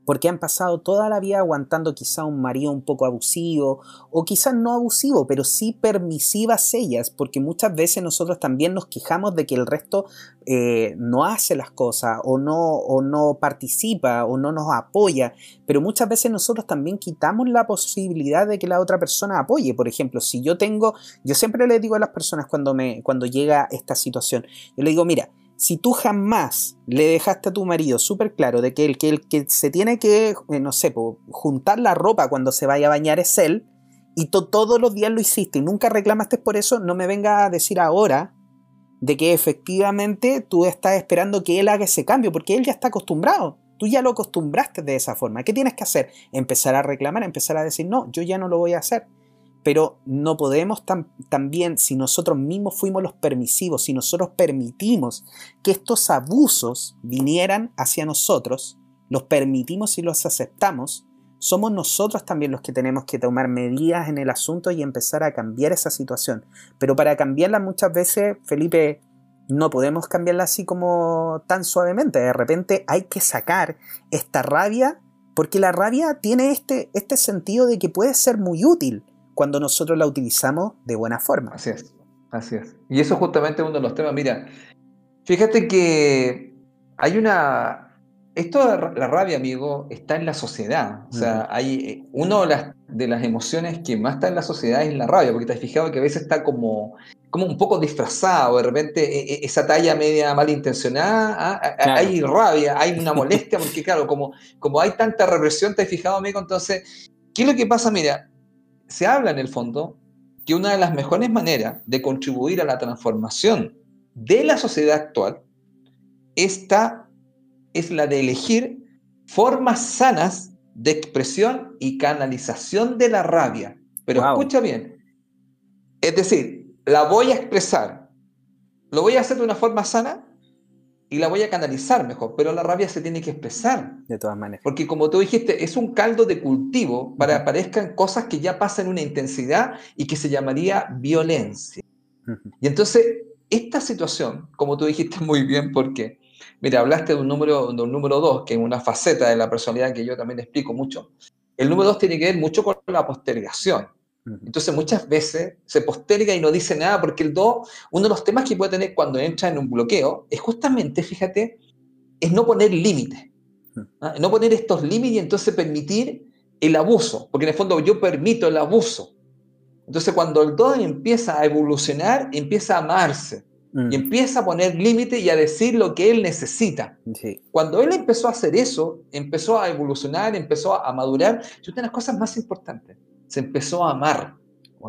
porque han pasado toda la vida aguantando quizá un marido un poco abusivo, o quizás no abusivo, pero sí permisivas ellas, porque muchas veces nosotros también nos quejamos de que el resto eh, no hace las cosas, o no, o no participa, o no nos apoya, pero muchas veces nosotros también quitamos la posibilidad de que la otra persona apoye. Por ejemplo, si yo tengo, yo siempre le digo a las personas cuando, me, cuando llega esta situación, yo le digo, mira, si tú jamás le dejaste a tu marido súper claro de que el, que el que se tiene que, eh, no sé, juntar la ropa cuando se vaya a bañar es él, y todos los días lo hiciste y nunca reclamaste por eso, no me venga a decir ahora de que efectivamente tú estás esperando que él haga ese cambio, porque él ya está acostumbrado. Tú ya lo acostumbraste de esa forma. ¿Qué tienes que hacer? Empezar a reclamar, empezar a decir, no, yo ya no lo voy a hacer pero no podemos también, si nosotros mismos fuimos los permisivos, si nosotros permitimos que estos abusos vinieran hacia nosotros, los permitimos y los aceptamos, somos nosotros también los que tenemos que tomar medidas en el asunto y empezar a cambiar esa situación. Pero para cambiarla muchas veces, Felipe, no podemos cambiarla así como tan suavemente. De repente hay que sacar esta rabia, porque la rabia tiene este, este sentido de que puede ser muy útil cuando nosotros la utilizamos de buena forma. Así es, así es. Y eso justamente es uno de los temas. Mira, fíjate que hay una... Esto la rabia, amigo, está en la sociedad. O sea, hay eh, una de las, de las emociones que más está en la sociedad es la rabia, porque te has fijado que a veces está como, como un poco disfrazado, de repente e, e, esa talla media malintencionada, ¿ah? hay rabia, hay una molestia, porque claro, como, como hay tanta represión, te has fijado, amigo, entonces, ¿qué es lo que pasa? Mira, se habla en el fondo que una de las mejores maneras de contribuir a la transformación de la sociedad actual esta es la de elegir formas sanas de expresión y canalización de la rabia. Pero escucha bien, es decir, la voy a expresar, lo voy a hacer de una forma sana y la voy a canalizar mejor, pero la rabia se tiene que expresar. De todas maneras. Porque como tú dijiste, es un caldo de cultivo para que aparezcan cosas que ya pasan una intensidad y que se llamaría violencia. Y entonces, esta situación, como tú dijiste muy bien, porque, mira, hablaste de un número, de un número dos, que es una faceta de la personalidad que yo también explico mucho. El número dos tiene que ver mucho con la postergación. Entonces muchas veces se posterga y no dice nada porque el 2, uno de los temas que puede tener cuando entra en un bloqueo es justamente, fíjate, es no poner límites. ¿ah? No poner estos límites y entonces permitir el abuso, porque en el fondo yo permito el abuso. Entonces cuando el 2 empieza a evolucionar, empieza a amarse. Mm. Y empieza a poner límites y a decir lo que él necesita. Cuando él empezó a hacer eso, empezó a evolucionar, empezó a madurar, es una de las cosas más importantes se empezó a amar.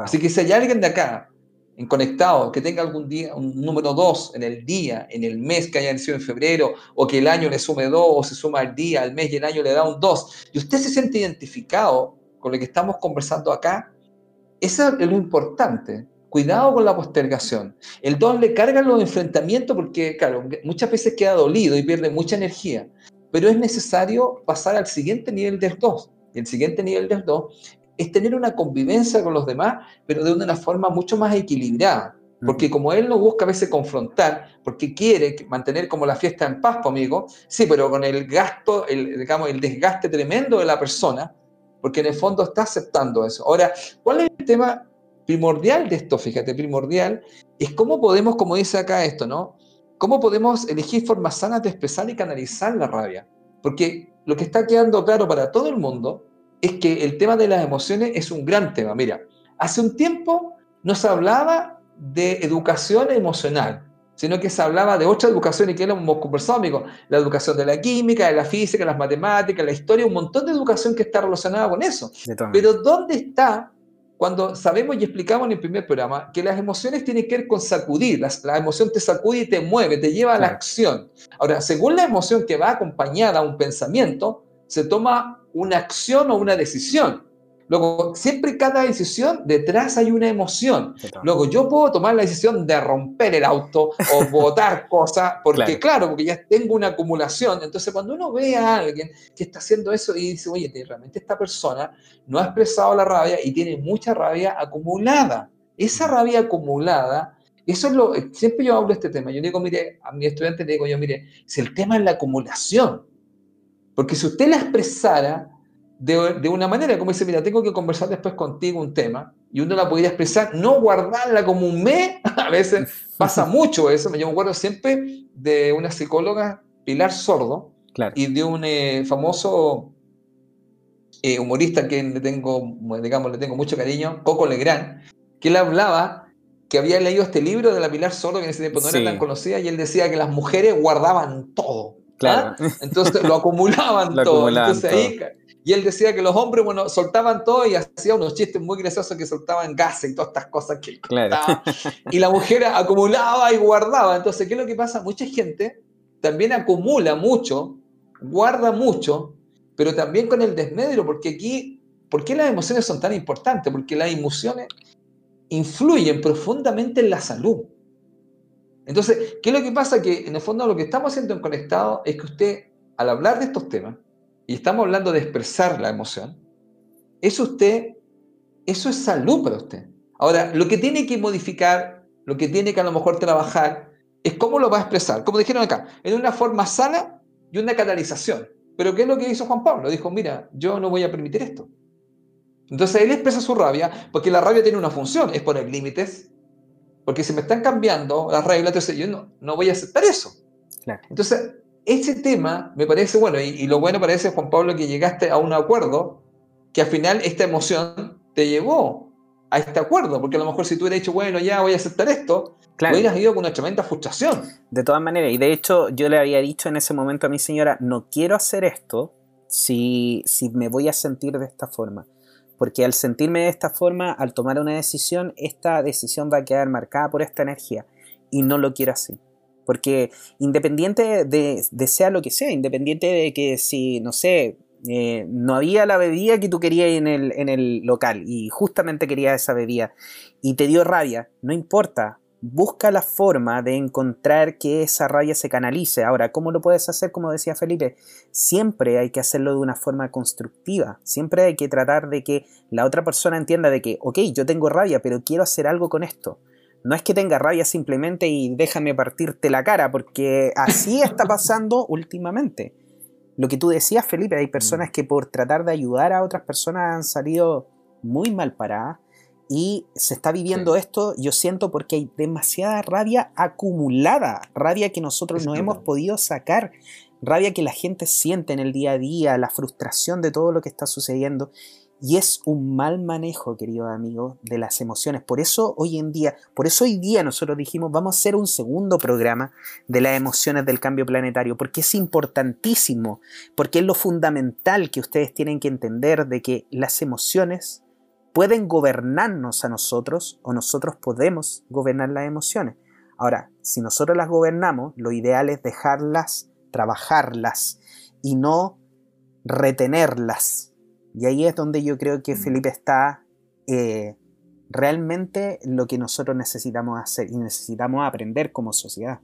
Así que si hay alguien de acá, en conectado, que tenga algún día, un número 2 en el día, en el mes que haya nacido en febrero, o que el año le sume 2, o se suma al día, al mes y el año le da un 2, y usted se siente identificado con lo que estamos conversando acá, eso es lo importante. Cuidado con la postergación. El 2 le carga los enfrentamientos porque, claro, muchas veces queda dolido y pierde mucha energía, pero es necesario pasar al siguiente nivel del 2. Y el siguiente nivel del 2 es tener una convivencia con los demás, pero de una forma mucho más equilibrada. Porque como él no busca a veces confrontar, porque quiere mantener como la fiesta en paz, amigo, sí, pero con el gasto, el, digamos, el desgaste tremendo de la persona, porque en el fondo está aceptando eso. Ahora, ¿cuál es el tema primordial de esto? Fíjate, primordial, es cómo podemos, como dice acá esto, ¿no? ¿Cómo podemos elegir formas sanas de expresar y canalizar la rabia? Porque lo que está quedando claro para todo el mundo es que el tema de las emociones es un gran tema. Mira, hace un tiempo no se hablaba de educación emocional, sino que se hablaba de otra educación y que hemos conversado, amigo, la educación de la química, de la física, las matemáticas, la historia, un montón de educación que está relacionada con eso. Pero ¿dónde está cuando sabemos y explicamos en el primer programa que las emociones tienen que ver con sacudir, la, emoción te sacude y te mueve, te lleva a la acción. Ahora, según la emoción que va acompañada a un pensamiento, se toma una acción o una decisión. Luego, siempre cada decisión detrás hay una emoción. Luego, yo puedo tomar la decisión de romper el auto o botar cosas, porque claro. porque ya tengo una acumulación. Entonces, cuando uno ve a alguien que está haciendo eso y dice, oye, realmente esta persona no ha expresado la rabia y tiene mucha rabia acumulada. Esa rabia acumulada, eso es lo, siempre yo hablo de este tema. Yo digo, mire, a mi estudiante le digo yo, mire, si el tema es la acumulación, porque si usted la expresara, de, una manera, como dice, mira, tengo que conversar después contigo un tema, y uno la podría expresar, no guardarla como un mes, a veces pasa mucho eso, me acuerdo siempre de una psicóloga, Pilar Sordo, y de un eh, famoso eh, humorista que le tengo, digamos, le tengo mucho cariño, Coco Legrand, que él hablaba que había leído este libro de la Pilar Sordo, que en ese tiempo no era tan conocida, y él decía que las mujeres guardaban todo. ¿Ah? Claro. Entonces lo acumulaban todo. Entonces ahí y él decía que los hombres, bueno, soltaban todo y hacía unos chistes muy graciosos que soltaban gas y todas estas cosas que claro. Y la mujer acumulaba y guardaba. Entonces, ¿qué es lo que pasa? Mucha gente también acumula mucho, guarda mucho, pero también con el desmedro, porque aquí, ¿por qué las emociones son tan importantes? Porque las emociones influyen profundamente en la salud. Entonces, ¿qué es lo que pasa? Que en el fondo lo que estamos haciendo en Conectado es que usted, al hablar de estos temas, y estamos hablando de expresar la emoción, eso usted, eso es salud para usted. Ahora, lo que tiene que modificar, lo que tiene que a lo mejor trabajar, es cómo lo va a expresar. Como dijeron acá, en una forma sana y una canalización. Pero ¿qué es lo que hizo Juan Pablo? Dijo, mira, yo no voy a permitir esto. Entonces él expresa su rabia, porque la rabia tiene una función, es poner límites, porque si me están cambiando las reglas, entonces yo no, no voy a aceptar eso. Entonces, ese tema me parece bueno, y, lo bueno parece, Juan Pablo, que llegaste a un acuerdo, que al final esta emoción te llevó a este acuerdo, porque a lo mejor si tú hubieras dicho, bueno, ya voy a aceptar esto, claro. hubieras ido con una tremenda frustración. De todas maneras, y de hecho yo le había dicho en ese momento a mi señora, no quiero hacer esto si, si me voy a sentir de esta forma. Porque al sentirme de esta forma, al tomar una decisión, esta decisión va a quedar marcada por esta energía. Y no lo quiero así. Porque independiente de, sea lo que sea, independiente de que si, no sé, eh, no había la bebida que tú querías en el, en el local y justamente querías esa bebida y te dio rabia, no importa, busca la forma de encontrar que esa rabia se canalice. Ahora, ¿cómo lo puedes hacer? Como decía Felipe, siempre hay que hacerlo de una forma constructiva. Siempre hay que tratar de que la otra persona entienda de que, ok, yo tengo rabia, pero quiero hacer algo con esto. No es que tenga rabia simplemente y déjame partirte la cara, porque así está pasando últimamente. Lo que tú decías, Felipe, hay personas mm. que por tratar de ayudar a otras personas han salido muy mal paradas y se está viviendo esto, yo siento, porque hay demasiada rabia acumulada, rabia que nosotros no hemos podido sacar, rabia que la gente siente en el día a día, la frustración de todo lo que está sucediendo. Y es un mal manejo, querido amigo, de las emociones. Por eso hoy en día, por eso hoy día nosotros dijimos, vamos a hacer un segundo programa de las emociones del cambio planetario, porque es importantísimo, porque es lo fundamental que ustedes tienen que entender de que las emociones pueden gobernarnos a nosotros o nosotros podemos gobernar las emociones. Ahora, si nosotros las gobernamos, lo ideal es dejarlas, trabajarlas y no retenerlas y ahí es donde yo creo que mm. Felipe está eh, realmente lo que nosotros necesitamos hacer y necesitamos aprender como sociedad.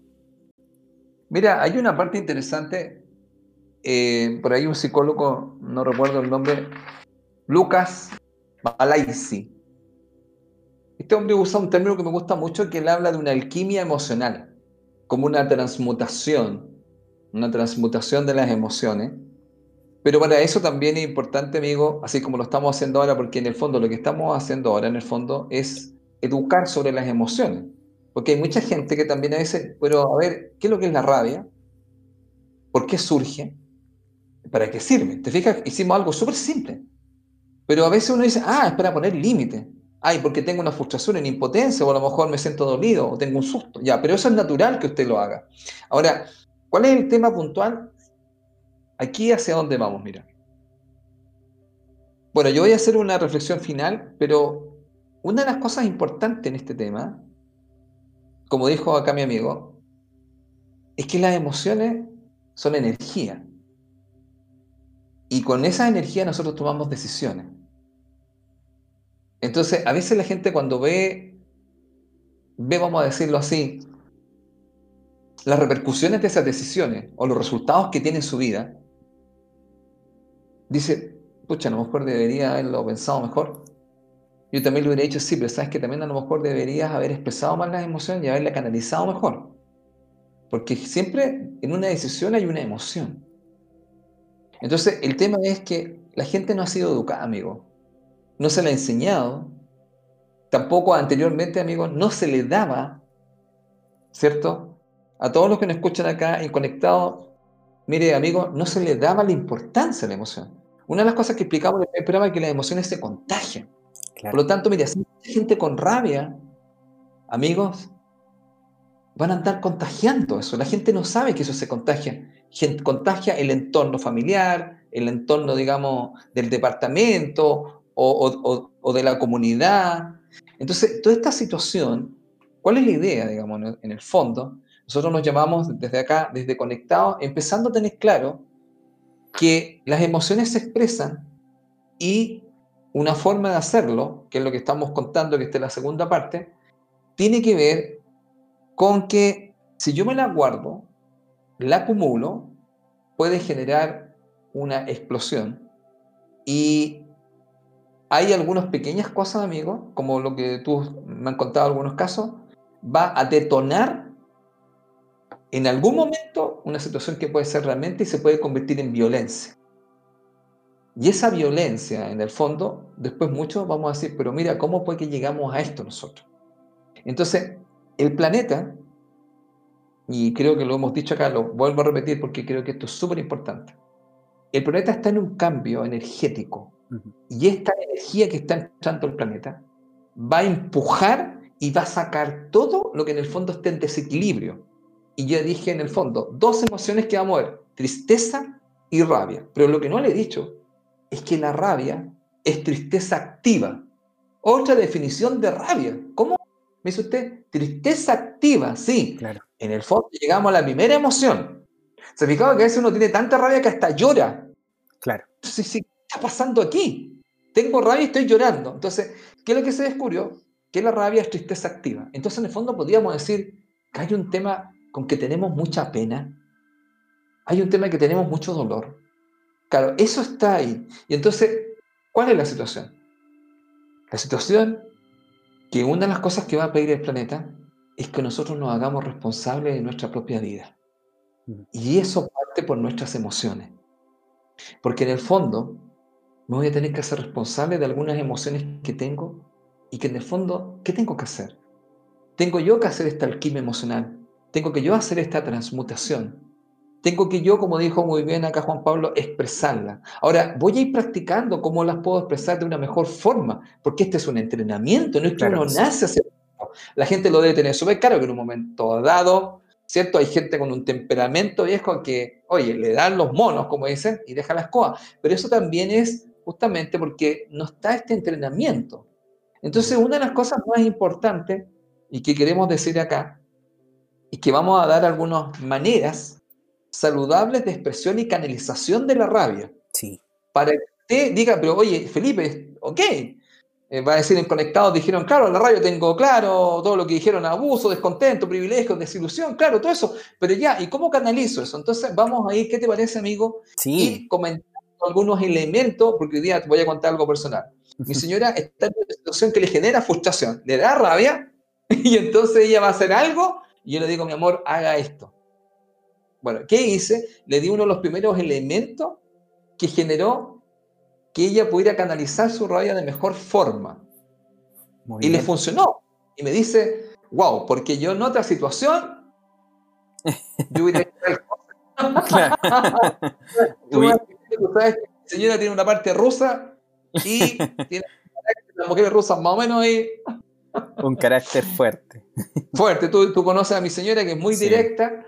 Mira, hay una parte interesante, eh, por ahí un psicólogo, no recuerdo el nombre, Lucas Malaisi. Este hombre usa un término que me gusta mucho, que él habla de una alquimia emocional, como una transmutación, una transmutación de las emociones. Pero para eso también es importante, amigo, así como lo estamos haciendo ahora, porque en el fondo lo que estamos haciendo ahora, en el fondo, es educar sobre las emociones. Porque hay mucha gente que también a veces, pero a ver, ¿qué es lo que es la rabia? ¿Por qué surge? ¿Para qué sirve? ¿Te fijas? Hicimos algo súper simple. Pero a veces uno dice, ah, es para poner límite. Ay, porque tengo una frustración en impotencia, o a lo mejor me siento dolido, o tengo un susto. Ya, pero eso es natural que usted lo haga. Ahora, ¿cuál es el tema puntual? Aquí hacia dónde vamos, mira. Bueno, yo voy a hacer una reflexión final, pero una de las cosas importantes en este tema, como dijo acá mi amigo, es que las emociones son energía. Y con esa energía nosotros tomamos decisiones. Entonces, a veces la gente cuando ve, ve, vamos a decirlo así, las repercusiones de esas decisiones o los resultados que tiene en su vida, dice, pucha, a lo mejor debería haberlo pensado mejor. Yo también lo hubiera dicho, sí, pero sabes que también a lo mejor deberías haber expresado más las emociones y haberla canalizado mejor. Porque siempre en una decisión hay una emoción. Entonces, el tema es que la gente no ha sido educada, amigo. No se le ha enseñado. Tampoco anteriormente, amigos, no se le daba, ¿cierto? A todos los que nos escuchan acá en Conectado, mire, amigo, no se le daba la importancia a la emoción. Una de las cosas que explicamos en el es que las emociones se contagian. Por lo tanto, mire, si hay gente con rabia, amigos, van a andar contagiando eso. La gente no sabe que eso se contagia. contagia el entorno familiar, el entorno, digamos, del departamento o, de la comunidad. Entonces, toda esta situación, ¿cuál es la idea, digamos, en el fondo? Nosotros nos llamamos desde acá, desde Conectados, empezando a tener claro que las emociones se expresan y una forma de hacerlo, que es lo que estamos contando, que esta es la segunda parte, tiene que ver con que si yo me la guardo, la acumulo, puede generar una explosión. Y hay algunas pequeñas cosas, amigos, como lo que tú me han contado algunos casos, va a detonar en algún momento una situación que puede ser realmente y se puede convertir en violencia. Y esa violencia, en el fondo, después muchos vamos a decir, pero mira, ¿cómo fue que llegamos a esto nosotros? Entonces, el planeta, y creo que lo hemos dicho acá, lo vuelvo a repetir porque creo que esto es súper importante, el planeta está en un cambio energético y esta energía que está entrando al planeta va a empujar y va a sacar todo lo que en el fondo esté en desequilibrio. Y yo dije en el fondo, dos emociones que va a mover, tristeza y rabia. Pero lo que no le he dicho es que la rabia es tristeza activa. Otra definición de rabia. ¿Cómo me dice usted? Tristeza activa, sí. Claro. En el fondo llegamos a la primera emoción. Se fijaba que a veces uno tiene tanta rabia que hasta llora. Claro. Sí, sí, ¿qué está pasando aquí? Tengo rabia y estoy llorando. Entonces, ¿qué es lo que se descubrió? Que la rabia es tristeza activa. Entonces, en el fondo podríamos decir que hay un tema con que tenemos mucha pena. Hay un tema que tenemos mucho dolor. Claro, eso está ahí. Y entonces, ¿cuál es la situación? La situación que una de las cosas que va a pedir el planeta es que nosotros nos hagamos responsables de nuestra propia vida. Y eso parte por nuestras emociones. Porque en el fondo me voy a tener que hacer responsable de algunas emociones que tengo y que en el fondo, ¿qué tengo que hacer? Tengo yo que hacer esta alquimia emocional. Tengo que yo hacer esta transmutación tengo que yo, como dijo muy bien acá Juan Pablo, expresarla. Ahora, voy a ir practicando cómo las puedo expresar de una mejor forma, porque este es un entrenamiento, no es que uno nace hacer La gente lo debe tener súper claro que en un momento dado, ¿cierto? Hay gente con un temperamento viejo que, oye, le dan los monos, como dicen, y deja las cosas. Pero eso también es justamente porque no está este entrenamiento. Entonces, una de las cosas más importantes y que queremos decir acá, es que vamos a dar algunas maneras saludables de expresión y canalización de la rabia. Sí. Para que usted diga, pero oye, Felipe, ok. Eh, va a decir en conectados, dijeron, claro, la rabia tengo claro, todo lo que dijeron, abuso, descontento, privilegio, desilusión, claro, todo eso. Pero ya, ¿y cómo canalizo eso? Entonces vamos a ir, ¿qué te parece, amigo? Sí. comentando algunos elementos, porque hoy día te voy a contar algo personal. Mi señora está en una situación que le genera frustración, le da rabia, y entonces ella va a hacer algo, y yo le digo, mi amor, haga esto. Bueno, ¿qué hice? Le di uno de los primeros elementos que generó que ella pudiera canalizar su rabia de mejor forma. y le funcionó. Y me dice, wow, porque yo en otra situación, yo hubiera Tú sabes que la señora tiene una parte rusa y tiene las mujeres rusas más o menos ahí. Un carácter fuerte. Fuerte. Tú, tú conoces a mi señora que es muy directa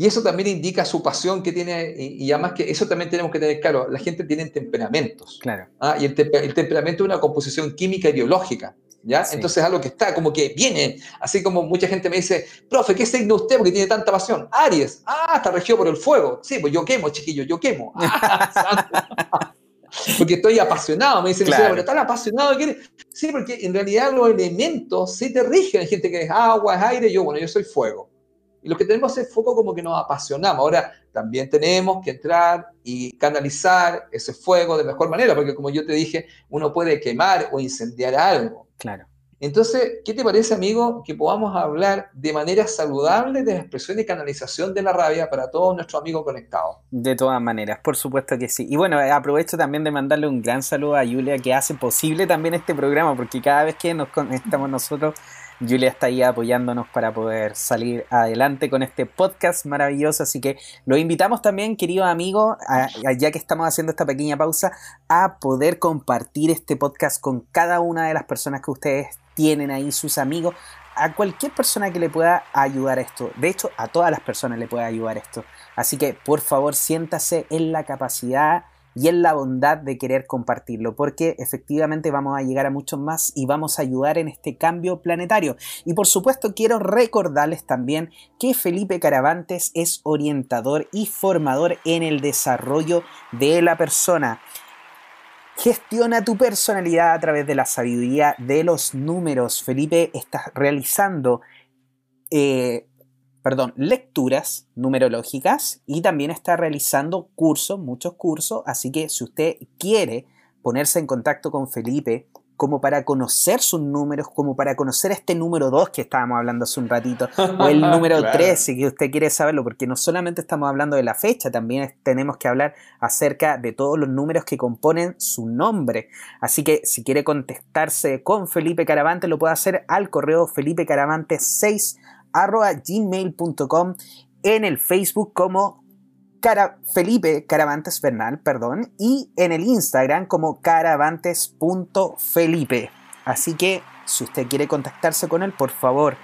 y eso también indica su pasión que tiene, y, además que eso también tenemos que tener claro, la gente tiene temperamentos. Claro. ¿ah? Y el, temperamento es una composición química y biológica. ¿Ya? Entonces es algo que está como que viene, así como mucha gente me dice, profe, ¿qué signo usted porque tiene tanta pasión? Aries, ah, está regido por el fuego. Sí, pues yo quemo, chiquillo, yo quemo. Ah, porque estoy apasionado, me dice, claro. pero tan apasionado que Sí, porque en realidad los elementos sí te rigen, hay gente que es agua, es aire, yo, bueno, yo soy fuego. Y lo que tenemos es foco como que nos apasionamos. Ahora, también tenemos que entrar y canalizar ese fuego de mejor manera, porque como yo te dije, uno puede quemar o incendiar algo. Claro. Entonces, ¿qué te parece, amigo, que podamos hablar de manera saludable de la expresión y canalización de la rabia para todos nuestros amigos conectados? De todas maneras, por supuesto que sí. Y bueno, aprovecho también de mandarle un gran saludo a Julia que hace posible también este programa, porque cada vez que nos conectamos nosotros Julia está ahí apoyándonos para poder salir adelante con este podcast maravilloso. Así que lo invitamos también, queridos amigos, ya que estamos haciendo esta pequeña pausa, a poder compartir este podcast con cada una de las personas que ustedes tienen ahí, sus amigos, a cualquier persona que le pueda ayudar esto. De hecho, a todas las personas le puede ayudar esto. Así que, por favor, siéntase en la capacidad y en la bondad de querer compartirlo, porque efectivamente vamos a llegar a muchos más y vamos a ayudar en este cambio planetario. Y por supuesto quiero recordarles también que Felipe Caravantes es orientador y formador en el desarrollo de la persona. Gestiona tu personalidad a través de la sabiduría de los números. Felipe está realizando eh, perdón, lecturas numerológicas y también está realizando cursos, muchos cursos, así que si usted quiere ponerse en contacto con Felipe como para conocer sus números, como para conocer este número 2 que estábamos hablando hace un ratito, o el número 3 si que usted quiere saberlo, porque no solamente estamos hablando de la fecha, también tenemos que hablar acerca de todos los números que componen su nombre. Así que si quiere contestarse con Felipe Caravante, lo puede hacer al correo felipecaravante6 arroba gmail.com en el Facebook como Felipe Caravantes Bernal, perdón, y en el Instagram como caravantes.felipe. Así que si usted quiere contactarse con él, por favor,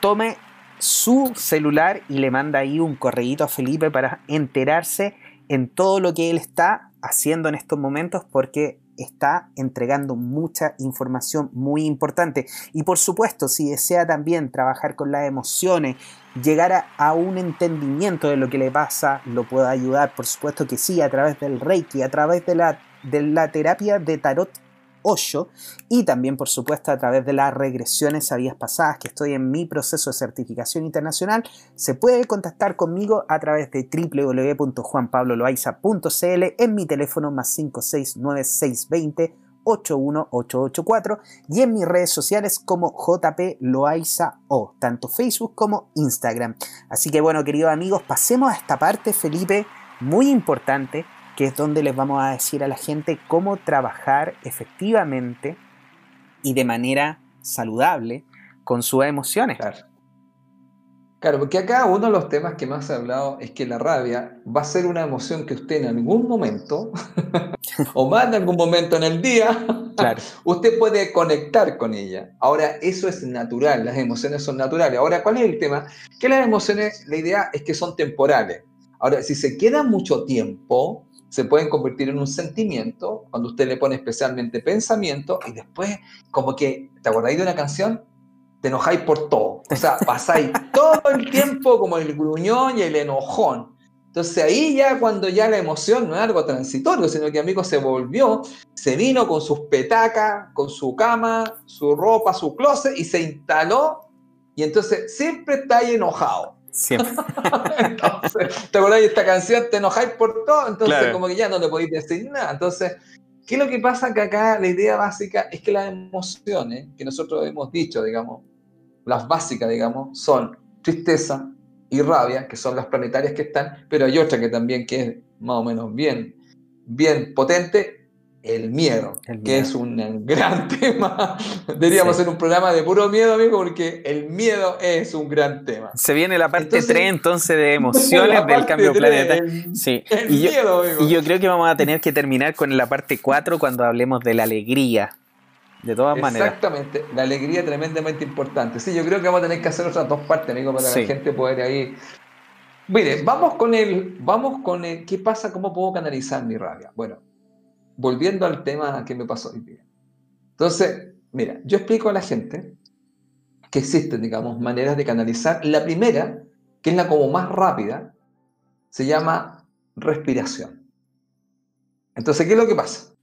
tome su celular y le manda ahí un correíto a Felipe para enterarse en todo lo que él está haciendo en estos momentos porque está entregando mucha información muy importante. Y por supuesto, si desea también trabajar con las emociones, llegar a, un entendimiento de lo que le pasa, lo puede ayudar, por supuesto que sí, a través del Reiki, a través de la, de la terapia de tarot 8 y también por supuesto a través de las regresiones a vías pasadas que estoy en mi proceso de certificación internacional se puede contactar conmigo a través de www.juanpabloloaiza.cl en mi teléfono más 569 81884 y en mis redes sociales como JP Loaiza O, tanto Facebook como Instagram. Así que bueno, queridos amigos, pasemos a esta parte, Felipe, muy importante, que es donde les vamos a decir a la gente cómo trabajar efectivamente y de manera saludable con sus emociones. Claro. porque acá uno de los temas que más he hablado es que la rabia va a ser una emoción que usted en algún momento, o más en algún momento en el día, usted puede conectar con ella. Ahora, eso es natural, las emociones son naturales. Ahora, ¿cuál es el tema? Que las emociones, la idea es que son temporales. Ahora, si se queda mucho tiempo, se pueden convertir en un sentimiento, cuando usted le pone especialmente pensamiento, y después, como que, ¿te acordáis de una canción? Te enojáis por todo. O sea, pasáis todo el tiempo como el gruñón y el enojón. Entonces ahí ya cuando ya la emoción no es algo transitorio, sino que amigo se volvió, se vino con sus petacas, con su cama, su ropa, su closet y se instaló y entonces siempre está ahí enojado. Siempre. entonces, ¿te acordás de esta canción? Te enojáis por todo, entonces como que ya no le podéis decir nada. Entonces, ¿qué es lo que pasa? Que acá la idea básica es que las emociones que nosotros hemos dicho, digamos, las básicas, digamos, son tristeza y rabia, que son las planetarias que están, pero hay otra que también que es más o menos bien, bien potente, el miedo, que es un gran tema. Deberíamos hacer un programa de puro miedo, amigo, porque el miedo es un gran tema. Se viene la parte 3 entonces de emociones del cambio planetario. Sí. y, yo, y yo creo que vamos a tener que terminar con la parte 4 cuando hablemos de la alegría. De todas maneras. Exactamente, la alegría es tremendamente importante. Sí, yo creo que vamos a tener que hacer otras dos partes, amigo, para que la gente pueda ahí. Mire, vamos con el, vamos con el, ¿qué pasa? ¿Cómo puedo canalizar mi rabia? Bueno, volviendo al tema que me pasó hoy día. Entonces, mira, yo explico a la gente que existen, digamos, maneras de canalizar. La primera, que es la como más rápida, se llama respiración. Entonces, ¿qué es lo que pasa?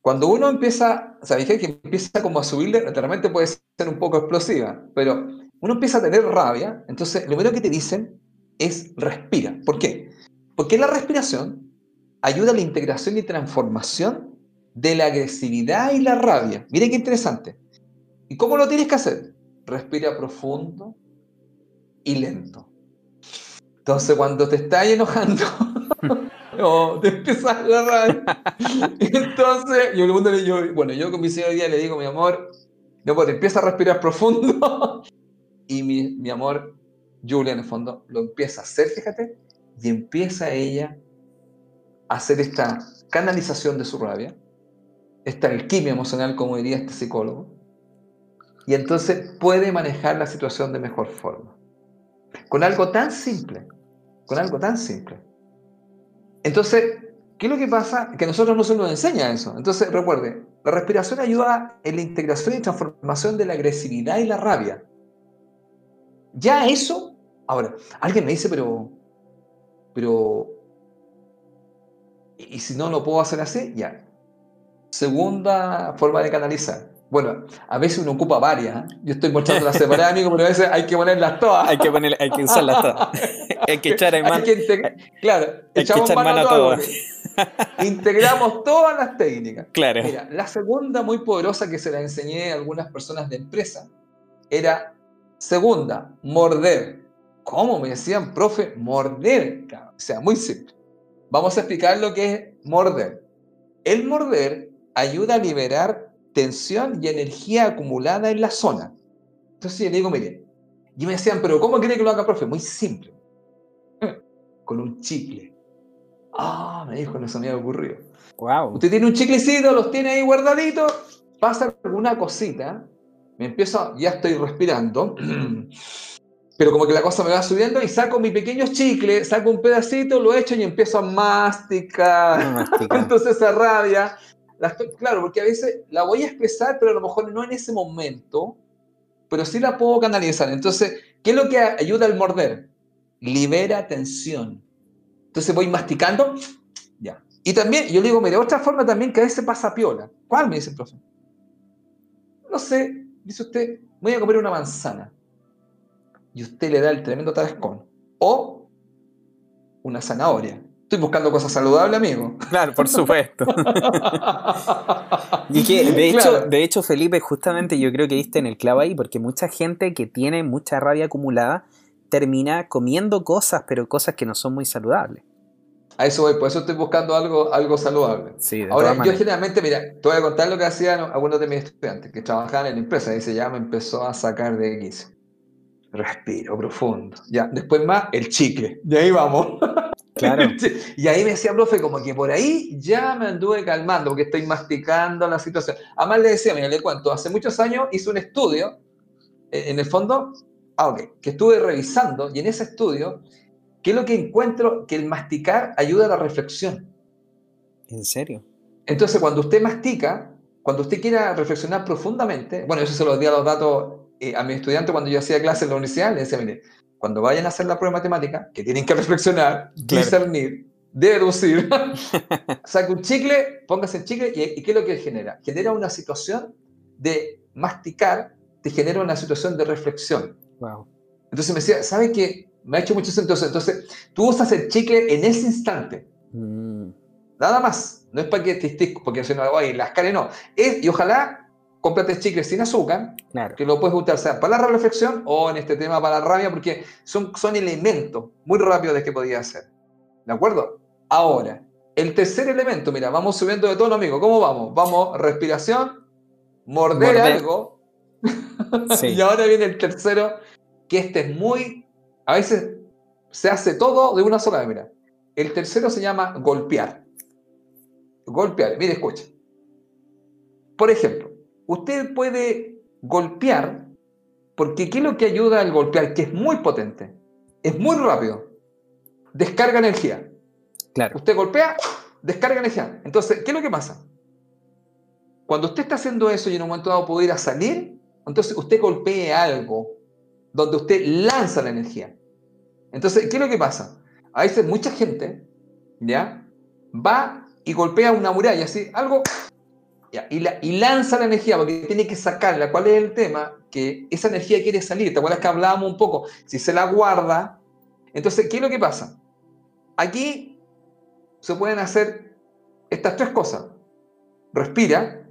Cuando uno empieza, ¿sabéis que empieza como a subirle, realmente puede ser un poco explosiva, pero uno empieza a tener rabia, entonces lo primero que te dicen es respira. ¿Por qué? Porque la respiración ayuda a la integración y transformación de la agresividad y la rabia. Miren qué interesante. ¿Y cómo lo tienes que hacer? Respira profundo y lento. Entonces, cuando te estás enojando, o te empieza la rabia. Entonces, yo, yo, bueno, yo con mi señor día le digo, mi amor, no, pues empieza a respirar profundo. y mi, mi amor, Julia, en el fondo, lo empieza a hacer, fíjate, y empieza ella hacer esta canalización de su rabia, esta alquimia emocional, como diría este psicólogo, y entonces puede manejar la situación de mejor forma. Con algo tan simple, con algo tan simple. Entonces, ¿qué es lo que pasa? Que nosotros no se nos enseña eso. Entonces, recuerde, la respiración ayuda en la integración y transformación de la agresividad y la rabia. Ya eso, ahora, alguien me dice, pero, pero y si no lo puedo hacer así, ya. Segunda forma de canalizar. Bueno, a veces uno ocupa varias. ¿eh? Yo estoy mostrando las separadas, amigo, pero a veces hay que ponerlas todas. hay que, poner, hay que usarlas todas. hay que echar en mano. Claro, echamos que mano, a todas. Integramos todas las técnicas. Claro. Mira, la segunda muy poderosa que se la enseñé a algunas personas de empresa era segunda, morder. ¿Cómo me decían, profe? Morder. O sea, muy simple. Vamos a explicar lo que es morder. El morder ayuda a liberar tensión y energía acumulada en la zona. Entonces yo le digo, mire, y me decían, pero ¿cómo quiere que lo haga, profe? Muy simple. Con un chicle. Ah, me dijo, no se me había ocurrido. Wow. Usted tiene un chiclecito, los tiene ahí guardaditos, pasa alguna cosita, me empiezo, ya estoy respirando. pero como que la cosa me va subiendo y saco mi pequeño chicle, saco un pedacito, lo echo y empiezo a masticar. Entonces esa rabia, claro, porque a veces la voy a expresar, pero a lo mejor no en ese momento, pero sí la puedo canalizar. Entonces, ¿qué es lo que ayuda al morder? Libera tensión. Entonces voy masticando, ya. Y también, yo le digo, mire, otra forma también que a veces pasa piola. ¿Cuál? Me dice el profe. No sé, dice usted, voy a comer una manzana y usted le da el tremendo tarascón. O una zanahoria. Estoy buscando cosas saludables, amigo. Claro, por supuesto. y que, de hecho, de hecho, Felipe, justamente yo creo que diste en el clavo ahí, porque mucha gente que tiene mucha rabia acumulada termina comiendo cosas, pero cosas que no son muy saludables. A eso voy, por eso estoy buscando algo, algo saludable. Sí, Ahora, yo generalmente, mira, te voy a contar lo que hacían algunos de mis estudiantes que trabajaban en la empresa. Dice, ya me empezó a sacar de X respiro profundo. Ya, después más, el chicle. Y ahí vamos. Claro. y ahí me decía, profe, como que por ahí ya me anduve calmando, porque estoy masticando la situación. Además le decía, mira, le cuento, hace muchos años hice un estudio, eh, en el fondo, ah, que estuve revisando, y en ese estudio, ¿qué es lo que encuentro? Que el masticar ayuda a la reflexión. ¿En serio? Entonces, cuando usted mastica, cuando usted quiera reflexionar profundamente, bueno, eso se lo di a los datos a mi estudiante cuando yo hacía clase en la universidad, le decía, mire, cuando vayan a hacer la prueba matemática, que tienen que reflexionar, discernir, deducir, saque un chicle, póngase el chicle y, ¿qué es lo que genera? Genera una situación de masticar, te genera una situación de reflexión. Wow. Entonces me decía, ¿sabe qué? Me ha hecho mucho sentido. Entonces, tú usas el chicle en ese instante. Mm. Nada más. No es para que te estés, porque si no, oye, las caras no. Es, y ojalá cómprate chicle sin azúcar, que lo puedes usar sea para la reflexión o en este tema para la rabia, porque son, son elementos muy rápidos de que podía hacer. ¿De acuerdo? Ahora, el tercer elemento, mira, vamos subiendo de tono, amigo. ¿Cómo vamos? Vamos, respiración, morder, algo. y ahora viene el tercero, que este es muy. A veces se hace todo de una sola vez, mira. El tercero se llama golpear. Golpear, mire, escucha. Por ejemplo, usted puede golpear, porque ¿qué es lo que ayuda al golpear? Que es muy potente, es muy rápido, descarga energía. Claro. Usted golpea, descarga energía. Entonces, ¿qué es lo que pasa? Cuando usted está haciendo eso y en un momento dado puede ir a salir, entonces usted golpee algo donde usted lanza la energía. Entonces, ¿qué es lo que pasa? A veces mucha gente, ¿ya? Va y golpea una muralla, así, algo, y, y lanza la energía porque tiene que sacarla. ¿Cuál es el tema? Que esa energía quiere salir. ¿Te acuerdas que hablábamos un poco? Si se la guarda, entonces, ¿qué es lo que pasa? Aquí se pueden hacer estas tres cosas. Respira,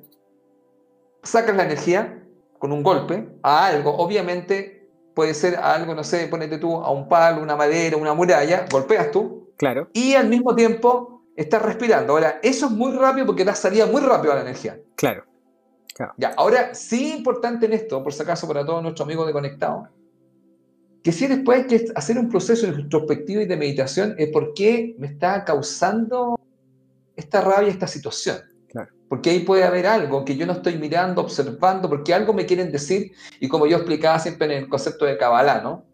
sacas la energía con un golpe a algo, obviamente puede ser algo, no sé, ponete tú a un palo, una madera, una muralla, golpeas tú. Claro. Y al mismo tiempo estás respirando. Ahora, eso es muy rápido porque da salida muy rápido a la energía. Claro. Ya, ahora, sí importante en esto, por si acaso para todos nuestros amigos de Conectado, que si después hay que hacer un proceso introspectivo y de meditación es por qué me está causando esta rabia, esta situación. Claro. Porque ahí puede haber algo que yo no estoy mirando, observando, porque algo me quieren decir, y como yo explicaba siempre en el concepto de Kabbalah, ¿no?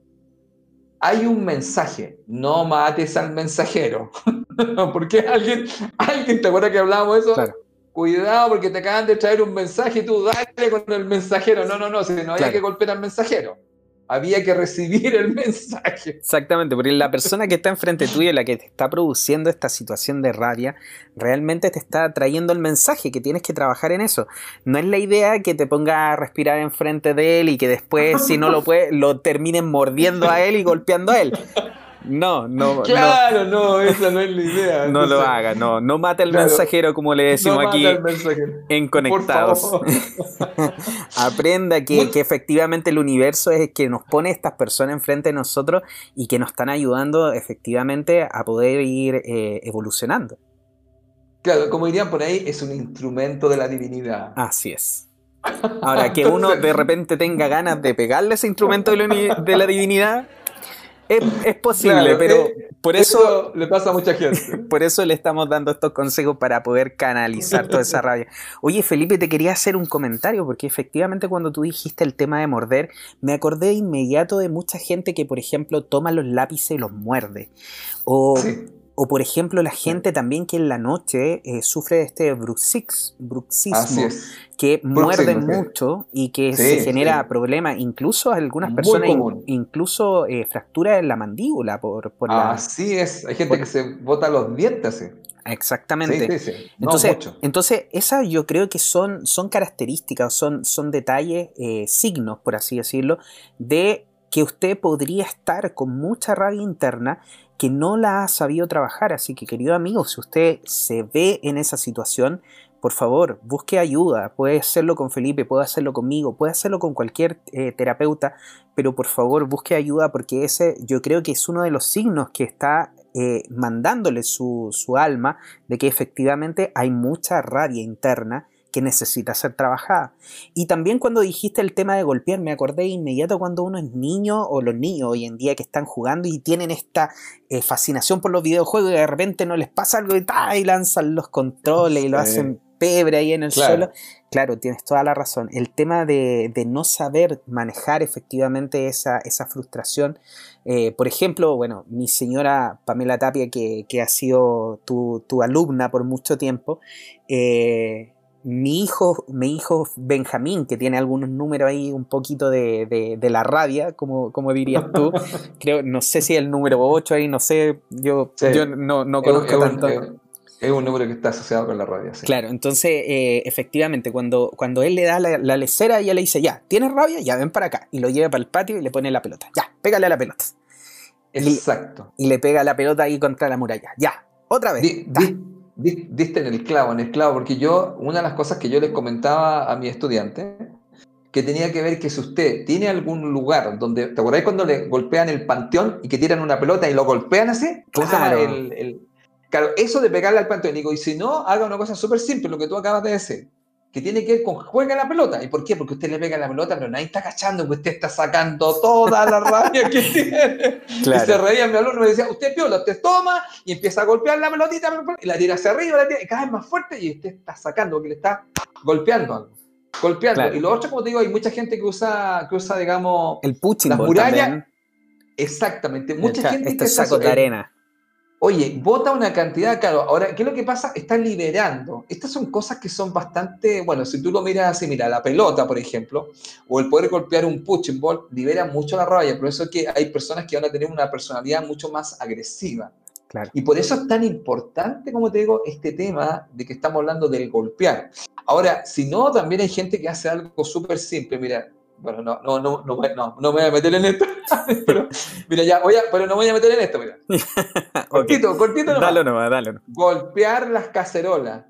Hay un mensaje, no mates al mensajero. porque alguien, alguien, ¿te acuerdas que hablábamos de eso? Claro. Cuidado porque te acaban de traer un mensaje y tú dale con el mensajero. No, no, no, si no hay que golpear al mensajero había que recibir el mensaje. Exactamente, porque la persona que está enfrente tuyo, la que te está produciendo esta situación de rabia, realmente te está trayendo el mensaje, que tienes que trabajar en eso. No es la idea que te ponga a respirar enfrente de él y que después, si no lo puedes, lo terminen mordiendo a él y golpeando a él. No, no. Claro, no, esa no es la idea. No lo haga, no. No mate al mensajero, como le decimos aquí en Conectados. Aprenda que, efectivamente el universo es el que nos pone estas personas enfrente de nosotros y que nos están ayudando efectivamente a poder ir eh, evolucionando. Claro, como dirían por ahí, es un instrumento de la divinidad. Así es. Ahora, que uno de repente tenga ganas de pegarle ese instrumento de la divinidad, es, posible, pero eh, por eso, le pasa a mucha gente. Por eso le estamos dando estos consejos para poder canalizar toda esa rabia. Oye, Felipe, te quería hacer un comentario porque efectivamente cuando tú dijiste el tema de morder, me acordé de inmediato de mucha gente que, por ejemplo, toma los lápices y los muerde. O o por ejemplo la gente también que en la noche eh, sufre de este bruxismo, que muerde mucho y que se genera problemas, incluso algunas personas, incluso eh, fracturas en la mandíbula por, por Así es, hay gente que se bota los dientes Exactamente. entonces, entonces, esas yo creo que son, son características, son, son detalles, eh, signos, por así decirlo, de que usted podría estar con mucha rabia interna que no la ha sabido trabajar. Así que, querido amigo, si usted se ve en esa situación, por favor, busque ayuda. Puede hacerlo con Felipe, puede hacerlo conmigo, puede hacerlo con cualquier eh, terapeuta, pero por favor, busque ayuda porque ese yo creo que es uno de los signos que está eh, mandándole su, su alma de que efectivamente hay mucha rabia interna que necesita ser trabajada. Y también cuando dijiste el tema de golpear, me acordé inmediato cuando uno es niño o los niños hoy en día que están jugando y tienen esta eh, fascinación por los videojuegos y de repente no les pasa algo y, y lanzan los controles y lo hacen pebre ahí en el suelo. Claro, tienes toda la razón. El tema de, no saber manejar efectivamente esa, esa frustración. Eh, por ejemplo, bueno, mi señora Pamela Tapia, que, ha sido tu, tu, alumna por mucho tiempo, eh, mi hijo, mi hijo Benjamín, que tiene algunos números ahí un poquito de, de, la rabia, como, como dirías tú, creo, no sé si el número 8 ahí, no sé, yo, yo no, no conozco es, tanto. Es, un número que está asociado con la rabia, sí. Claro, entonces, eh, efectivamente, cuando, cuando él le da la, la lecera, ella le dice, ya, ¿tienes rabia? Ya, ven para acá. Y lo lleva para el patio y le pone la pelota. Ya, pégale a la pelota. Exacto. Y, le pega la pelota ahí contra la muralla. Ya, otra vez. Diste en el clavo, en el clavo, porque yo, una de las cosas que yo les comentaba a mi estudiante, que tenía que ver que si usted tiene algún lugar donde, ¿te acordáis cuando le golpean el panteón y que tiran una pelota y lo golpean así? Claro. El, claro, eso de pegarle al panteón, digo, y si no, haga una cosa súper simple, lo que tú acabas de decir que tiene que ver con juega la pelota. ¿Y por qué? Porque usted le pega la pelota, pero nadie está cachando que usted está sacando toda la rabia que tiene. Y se reía mi alumno y me decía, usted piola, usted toma y empieza a golpear la pelotita y la tira hacia arriba, la tira, y cada vez más fuerte y usted está sacando, porque le está golpeando algo. Golpeando. Y lo otro, como te digo, hay mucha gente que usa, que usa digamos, el las murallas. Exactamente. Mucha gente este que saco de arena Oye, vota una cantidad, claro. Ahora, ¿qué es lo que pasa? Está liberando. Estas son cosas que son bastante, bueno, si tú lo miras así, mira, la pelota, por ejemplo, o el poder golpear un punching ball, libera mucho la rabia. Por eso es que hay personas que van a tener una personalidad mucho más agresiva. Claro. Y por eso es tan importante, como te digo, este tema de que estamos hablando del golpear. Ahora, si no, también hay gente que hace algo súper simple. Mira, bueno, no, no, no, no, no, no me voy a meter en esto. pero, mira, ya, voy a, pero no me voy a meter en esto, mira. cortito, cortito nomás. Dale nomás, dale nomás. Golpear las cacerolas.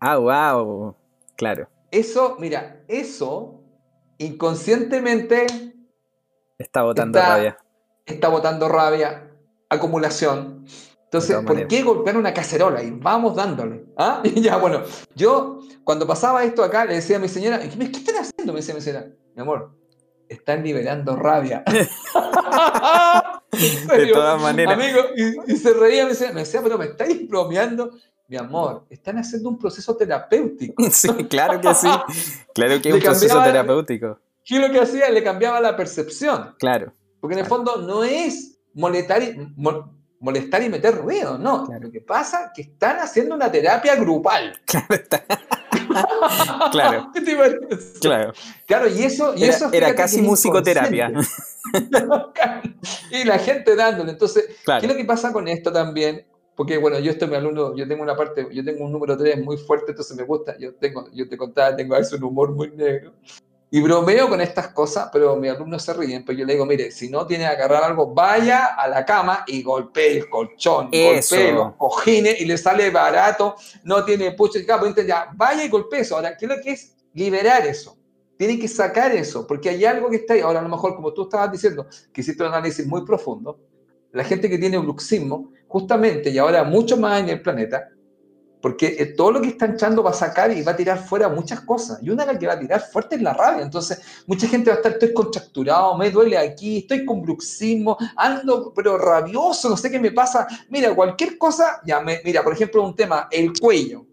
Ah, wow. Claro. Eso, mira, eso inconscientemente. Está botando rabia. Está botando rabia, acumulación. Entonces, ¿por qué golpear una cacerola? Y vamos dándole. ¿Ah? Y ya, bueno, yo cuando pasaba esto acá le decía a mi señora, ¿qué están haciendo? Me decía mi señora, mi amor, están liberando rabia. de todas maneras. Amigo, y, se reía, me decía, me decía, pero me estáis bromeando. Mi amor, están haciendo un proceso terapéutico. sí, claro que sí. Claro que es un proceso terapéutico. ¿Qué es lo que hacía? Le cambiaba la percepción. Claro. Porque en el fondo no es molestar y, molestar y meter ruido, no. Lo que pasa es que están haciendo una terapia grupal. Claro. claro. Claro, y eso. Y era, eso era casi musicoterapia. y la gente dándole. Entonces, ¿qué es lo que pasa con esto también? Porque, bueno, yo estoy mi alumno, yo tengo una parte, yo tengo un número 3 muy fuerte, entonces me gusta. Yo tengo, yo te contaba, tengo a veces un humor muy negro. Y bromeo con estas cosas, pero mis alumnos se ríen, pero yo le digo, mire, si no tiene que agarrar algo, vaya a la cama y golpee el colchón, golpee los cojines y le sale barato, no tiene pucho, pues ya, vaya y golpee eso. Ahora, ¿qué es lo que es? Liberar eso. Tiene que sacar eso, porque hay algo que está ahí. Ahora, a lo mejor, como tú estabas diciendo, que hiciste un análisis muy profundo, la gente que tiene bruxismo, justamente, y ahora mucho más en el planeta, porque eh, todo lo que está echando va a sacar y va a tirar fuera muchas cosas. Y una de las que va a tirar fuerte es la rabia. Entonces, mucha gente va a estar, estoy contracturado, me duele aquí, estoy con bruxismo, ando pero rabioso, no sé qué me pasa. Mira, cualquier cosa, ya me, mira, por ejemplo, un tema, el cuello,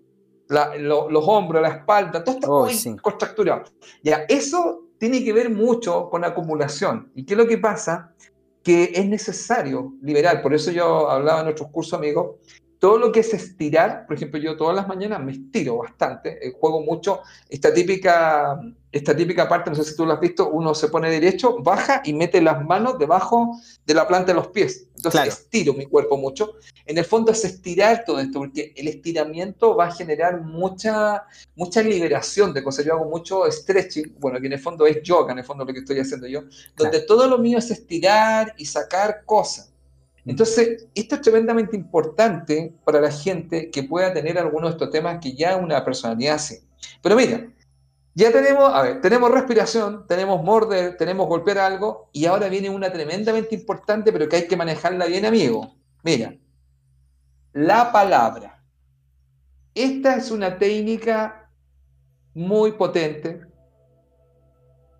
los hombros, la espalda, todo está contracturado. Ya, eso tiene que ver mucho con acumulación. ¿Y qué es lo que pasa? Que es necesario liberar. Por eso yo hablaba en otros cursos, amigos, todo lo que es estirar, por ejemplo, yo todas las mañanas me estiro bastante, eh, juego mucho esta típica, esta típica parte, no sé si tú lo has visto, uno se pone derecho, baja y mete las manos debajo de la planta de los pies. Entonces estiro mi cuerpo mucho. En el fondo es estirar todo esto, porque el estiramiento va a generar mucha, mucha liberación de cosas. Yo hago mucho stretching, bueno, que en el fondo es yoga, en el fondo lo que estoy haciendo yo, donde todo lo mío es estirar y sacar cosas. Entonces, esto es tremendamente importante para la gente que pueda tener algunos de estos temas que ya una personalidad hace. Pero mira, ya tenemos, a ver, tenemos respiración, tenemos morder, tenemos golpear algo, y ahora viene una tremendamente importante, pero que hay que manejarla bien, amigo. Mira, la palabra. Esta es una técnica muy potente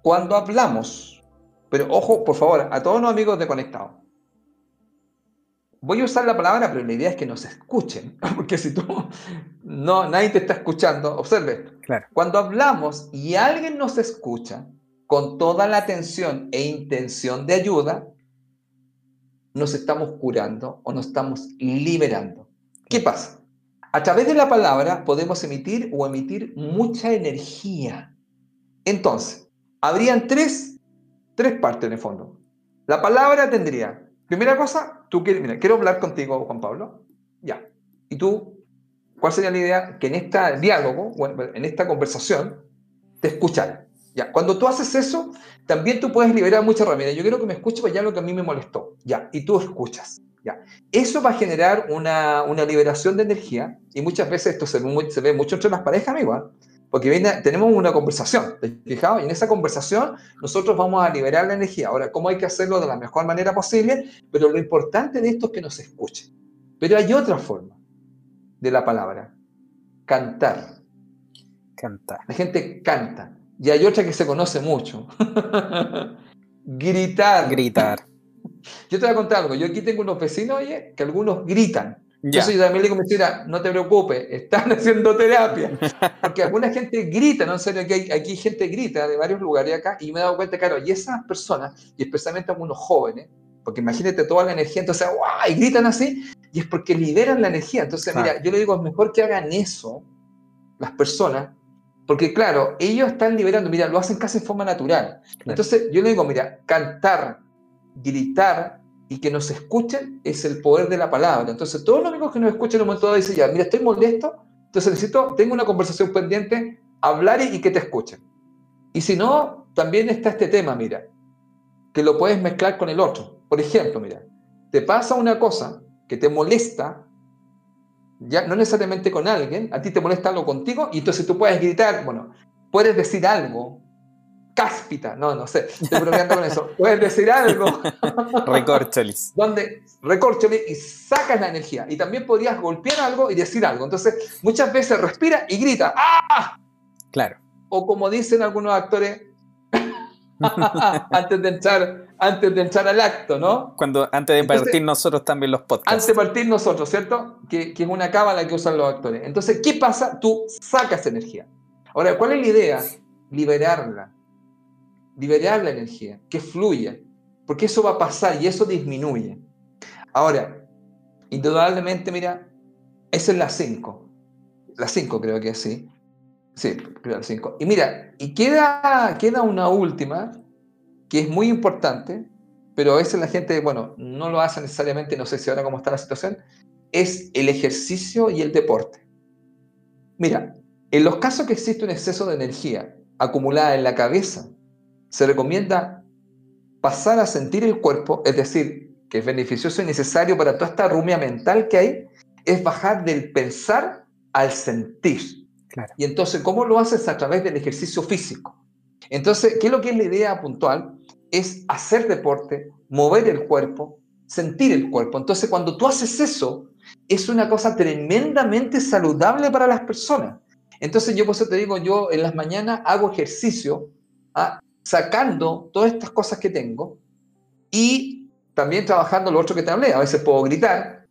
cuando hablamos. Pero ojo, por favor, a todos los amigos de Conectado voy a usar la palabra, pero la idea es que nos escuchen, porque si tú no, nadie te está escuchando, observe. Claro. Cuando hablamos y alguien nos escucha con toda la atención e intención de ayuda, nos estamos curando o nos estamos liberando. ¿Qué pasa? A través de la palabra podemos emitir o emitir mucha energía. Entonces, habrían tres, tres partes en el fondo. La palabra tendría Primera cosa, tú quieres, mira, quiero hablar contigo, Juan Pablo. Ya. Y tú, ¿cuál sería la idea? Que en este diálogo, en esta conversación, te escuchara. Ya, cuando tú haces eso, también tú puedes liberar mucha rabia. Yo quiero que me escuches para allá lo que a mí me molestó. Ya, y tú escuchas. Ya. Eso va a generar una, una liberación de energía y muchas veces esto se, se ve mucho entre las parejas, amigo. ¿ah? Porque viene, tenemos una conversación, ¿te fijado? Y en esa conversación nosotros vamos a liberar la energía. Ahora, ¿cómo hay que hacerlo de la mejor manera posible? Pero lo importante de esto es que nos escuchen. Pero hay otra forma de la palabra, cantar. Cantar. La gente canta. Y hay otra que se conoce mucho. Gritar. Gritar. Yo te voy a contar algo. Yo aquí tengo unos vecinos, oye, que algunos gritan. Entonces yo también le digo, mira, no te preocupes, están haciendo terapia. Porque alguna gente grita, ¿no? En serio, aquí, aquí gente grita de varios lugares acá y me he dado cuenta, claro, y esas personas, y especialmente algunos jóvenes, porque imagínate toda la energía, entonces, ¡guau! Y gritan así, y es porque liberan la energía. Entonces, mira, yo le digo, es mejor que hagan eso las personas, porque claro, ellos están liberando, mira, lo hacen casi en forma natural. Entonces, yo le digo, mira, cantar, gritar y que nos escuchen es el poder de la palabra. Entonces, todos los amigos que nos escuchan en un momento dado dicen, ya, mira, estoy molesto, entonces necesito, tengo una conversación pendiente, hablar y, y que te escuchen. Y si no, también está este tema, mira, que lo puedes mezclar con el otro. Por ejemplo, mira, te pasa una cosa que te molesta, ya no necesariamente con alguien, a ti te molesta algo contigo, y entonces tú puedes gritar, bueno, puedes decir algo, cáspita, no, no sé, estoy bromeando con eso, puedes decir algo. Recorcholis. Donde recorcholis y sacas la energía. Y también podrías golpear algo y decir algo. Entonces, muchas veces respira y grita, ¡ah! Claro. O como dicen algunos actores, antes de entrar antes de entrar al acto, ¿no? Cuando antes de partir nosotros también los podcasts. Antes de partir nosotros, ¿cierto? Que, que es una cábala que usan los actores. Entonces, ¿qué pasa? Tú sacas energía. Ahora, ¿cuál es la idea? Liberarla. Liberar la energía, que fluya. Porque eso va a pasar y eso disminuye. Ahora, indudablemente, mira, esa es la 5. La 5 creo que así. Sí, creo la 5. Y mira, y queda, queda una última, que es muy importante, pero a veces la gente, bueno, no lo hace necesariamente, no sé si ahora cómo está la situación, es el ejercicio y el deporte. Mira, en los casos que existe un exceso de energía acumulada en la cabeza, se recomienda pasar a sentir el cuerpo, es decir, que es beneficioso y necesario para toda esta rumia mental que hay, es bajar del pensar al sentir. Y entonces, ¿cómo lo haces? A través del ejercicio físico. Entonces, ¿qué es lo que es la idea puntual? Es hacer deporte, mover el cuerpo, sentir el cuerpo. Entonces, cuando tú haces eso, es una cosa tremendamente saludable para las personas. Entonces, yo por eso te digo, yo en las mañanas hago ejercicio, ¿ah? Sacando todas estas cosas que tengo y también trabajando lo otro que te hablé. A veces puedo gritar,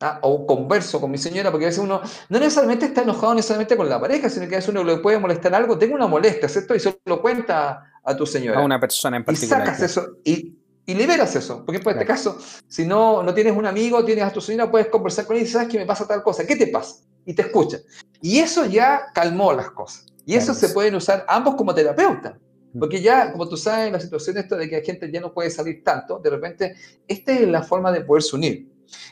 ¿ah? o converso con mi señora, porque a veces uno no necesariamente está enojado necesariamente con la pareja, sino que a veces uno le puede molestar algo, tengo una molestia, ¿cierto? Y se lo cuenta a tu señora. A una persona en particular. Y sacas eso y, y, liberas eso. Porque por este caso, si no, no tienes un amigo, tienes a tu señora, puedes conversar con él y sabes que me pasa tal cosa. ¿Qué te pasa? Y te escucha. Y eso ya calmó las cosas. Y eso se pueden usar ambos como terapeutas. Porque ya, como tú sabes, la situación esta de que la gente ya no puede salir tanto, de repente, esta es la forma de poderse unir.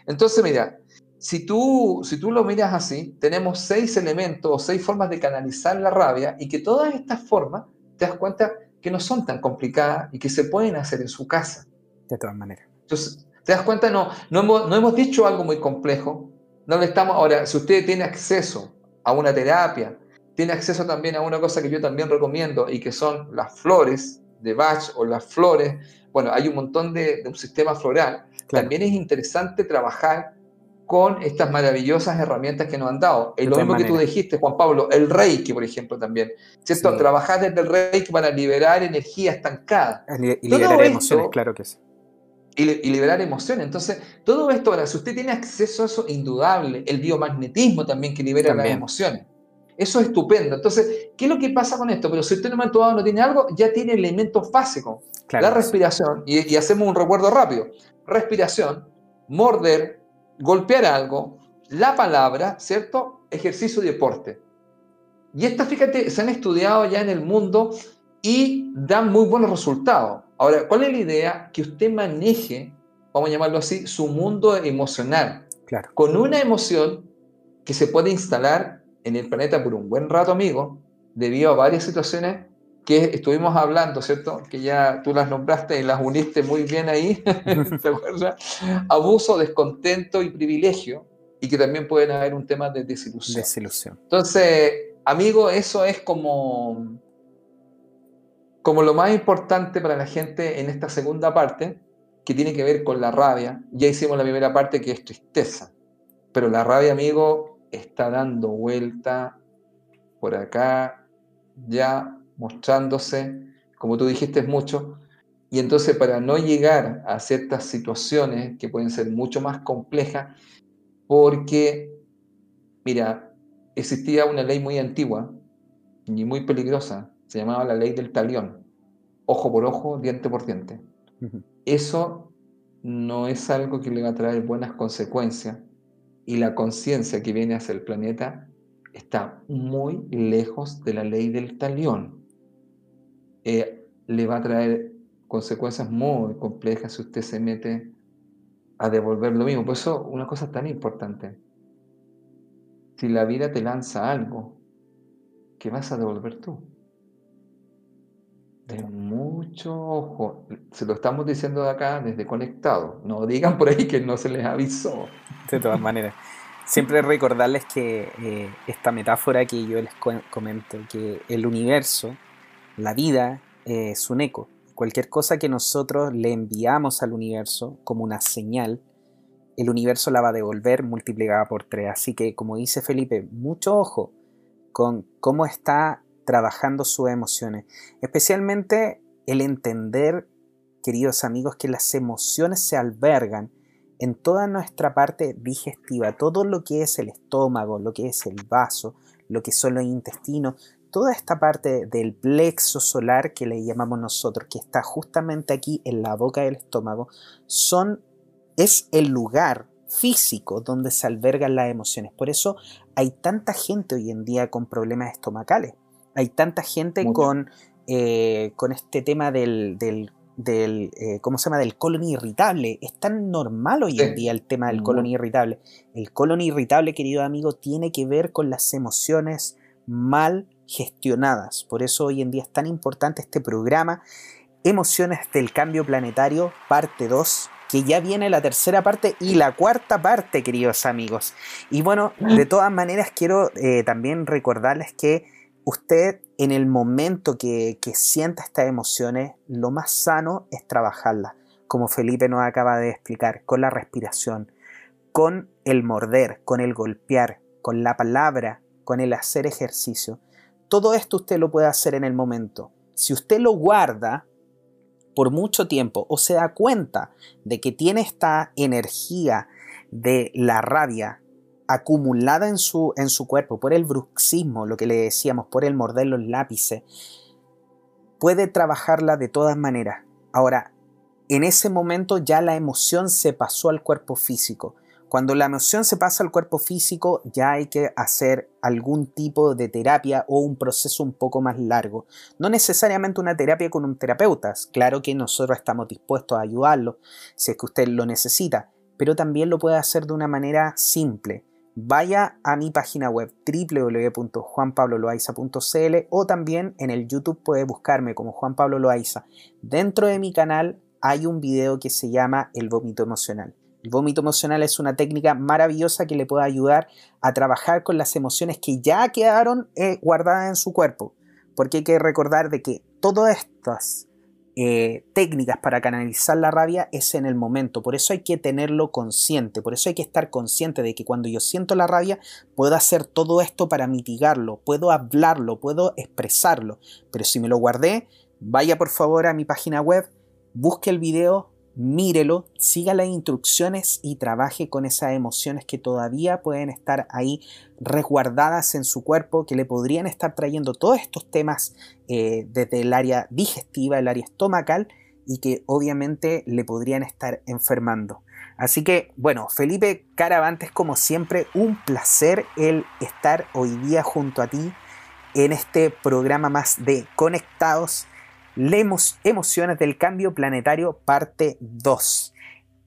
Entonces, mira, si tú, si tú lo miras así, tenemos seis elementos o seis formas de canalizar la rabia y que todas estas formas, te das cuenta que no son tan complicadas y que se pueden hacer en su casa. De todas maneras. Entonces, te das cuenta, no, no, hemos, no hemos dicho algo muy complejo. No le estamos, ahora, si usted tiene acceso a una terapia, tiene acceso también a una cosa que yo también recomiendo y que son las flores de Bach o las flores. Bueno, hay un montón de, de un sistema floral. También es interesante trabajar con estas maravillosas herramientas que nos han dado. Es lo mismo que tú dijiste, Juan Pablo, el Reiki, por ejemplo, también. ¿Cierto? Trabajar desde el Reiki para liberar energía estancada. Y liberar emociones, claro que sí. Y, y, liberar emociones. Entonces, todo esto, ahora, si usted tiene acceso a eso, indudable. El biomagnetismo también que libera las emociones. Eso es estupendo. Entonces, ¿qué es lo que pasa con esto? Pero si usted en un momento dado no tiene algo, ya tiene elementos básicos. Claro, la respiración, y, y hacemos un recuerdo rápido. Respiración, morder, golpear algo, la palabra, ¿cierto? Ejercicio y deporte. Y estas, fíjate, se han estudiado ya en el mundo y dan muy buenos resultados. Ahora, ¿cuál es la idea? Que usted maneje, vamos a llamarlo así, su mundo emocional. Claro. Con una emoción que se puede instalar en el planeta por un buen rato, amigo, debido a varias situaciones que estuvimos hablando, ¿cierto? Que ya tú las nombraste y las uniste muy bien ahí, ¿te acuerdas? Abuso, descontento y privilegio, y que también pueden haber un tema de desilusión. Desilusión. Entonces, amigo, eso es como, como lo más importante para la gente en esta segunda parte, que tiene que ver con la rabia. Ya hicimos la primera parte que es tristeza, pero la rabia, amigo, está dando vuelta por acá, ya mostrándose, como tú dijiste, es mucho. Y entonces para no llegar a ciertas situaciones que pueden ser mucho más complejas, porque, mira, existía una ley muy antigua y muy peligrosa, se llamaba la ley del talión, ojo por ojo, diente por diente. Eso no es algo que le va a traer buenas consecuencias y la conciencia que viene hacia el planeta está muy lejos de la ley del talión. Eh, le va a traer consecuencias muy complejas si usted se mete a devolver lo mismo. Por eso, una cosa tan importante. Si la vida te lanza algo, ¿qué vas a devolver tú? Mucho ojo. Se lo estamos diciendo de acá desde conectado. No digan por ahí que no se les avisó. De todas maneras. Siempre recordarles que eh, esta metáfora que yo les comento, que el universo la vida es un eco. Cualquier cosa que nosotros le enviamos al universo como una señal, el universo la va a devolver multiplicada por tres. Así que, como dice Felipe, mucho ojo con cómo está trabajando sus emociones. Especialmente el entender, queridos amigos, que las emociones se albergan en toda nuestra parte digestiva, todo lo que es el estómago, lo que es el vaso, lo que son los intestinos, toda esta parte del plexo solar que le llamamos nosotros, que está justamente aquí en la boca del estómago, son, es el lugar físico donde se albergan las emociones. Por eso hay tanta gente hoy en día con problemas estomacales. Hay tanta gente con, eh, con este tema del, del, eh, ¿cómo se llama? del colon irritable. Es tan normal hoy en día el tema del colon irritable. El colon irritable, querido amigo, tiene que ver con las emociones mal gestionadas. Por eso hoy en día es tan importante este programa, Emociones del Cambio Planetario, parte 2, que ya viene la tercera parte y la cuarta parte, queridos amigos. Y bueno, de todas maneras quiero eh, también recordarles que usted en el momento que, que sienta estas emociones, lo más sano es trabajarlas, como Felipe nos acaba de explicar, con la respiración, con el morder, con el golpear, con la palabra, con el hacer ejercicio. Todo esto usted lo puede hacer en el momento. Si usted lo guarda por mucho tiempo o se da cuenta de que tiene esta energía de la rabia acumulada en su, en su cuerpo por el bruxismo, lo que le decíamos, por el morder los lápices, puede trabajarla de todas maneras. Ahora, en ese momento ya la emoción se pasó al cuerpo físico. Cuando la emoción se pasa al cuerpo físico, ya hay que hacer algún tipo de terapia o un proceso un poco más largo. No necesariamente una terapia con un terapeuta. Claro que nosotros estamos dispuestos a ayudarlo si es que usted lo necesita, pero también lo puede hacer de una manera simple. Vaya a mi página web www.juanpabloloaiza.cl o también en el YouTube puede buscarme como Juan Pablo Loaiza. Dentro de mi canal hay un video que se llama El vómito emocional. El vómito emocional es una técnica maravillosa que le puede ayudar a trabajar con las emociones que ya quedaron eh, guardadas en su cuerpo. Porque hay que recordar de que todas estas eh, técnicas para canalizar la rabia es en el momento. Por eso hay que tenerlo consciente. Por eso hay que estar consciente de que cuando yo siento la rabia, puedo hacer todo esto para mitigarlo. Puedo hablarlo, puedo expresarlo. Pero si me lo guardé, vaya por favor a mi página web, busque el video, mírelo, siga las instrucciones y trabaje con esas emociones que todavía pueden estar ahí resguardadas en su cuerpo, que le podrían estar trayendo todos estos temas eh, desde el área digestiva, el área estomacal y que obviamente le podrían estar enfermando. Así que, bueno, Felipe Caravantes, como siempre, un placer el estar hoy día junto a ti en este programa más de Conectados Leemos Emociones del Cambio Planetario, parte 2.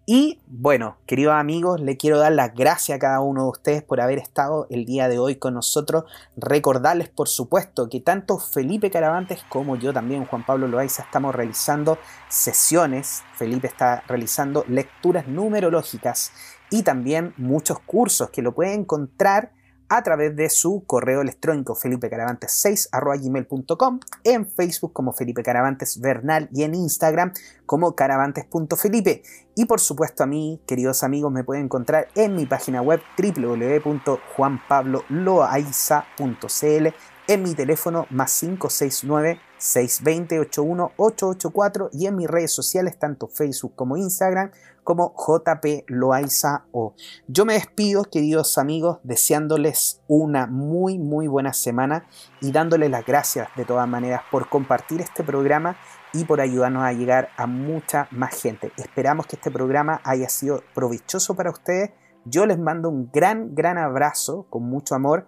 Y bueno, queridos amigos, le quiero dar las gracias a cada uno de ustedes por haber estado el día de hoy con nosotros. Recordarles, por supuesto, que tanto Felipe Caravantes como yo también, Juan Pablo Loaiza, estamos realizando sesiones. Felipe está realizando lecturas numerológicas y también muchos cursos que lo pueden encontrar a través de su correo electrónico felipecaravantes6.gmail.com, en Facebook como Felipe Caravantes Bernal y en Instagram como caravantes.felipe. Y por supuesto a mí, queridos amigos, me pueden encontrar en mi página web www.juanpabloloaiza.cl en mi teléfono más 569 620 81884 y en mis redes sociales tanto Facebook como Instagram como JP Loaiza O. Yo me despido, queridos amigos, deseándoles una muy, muy buena semana y dándoles las gracias de todas maneras por compartir este programa y por ayudarnos a llegar a mucha más gente. Esperamos que este programa haya sido provechoso para ustedes. Yo les mando un gran, gran abrazo con mucho amor.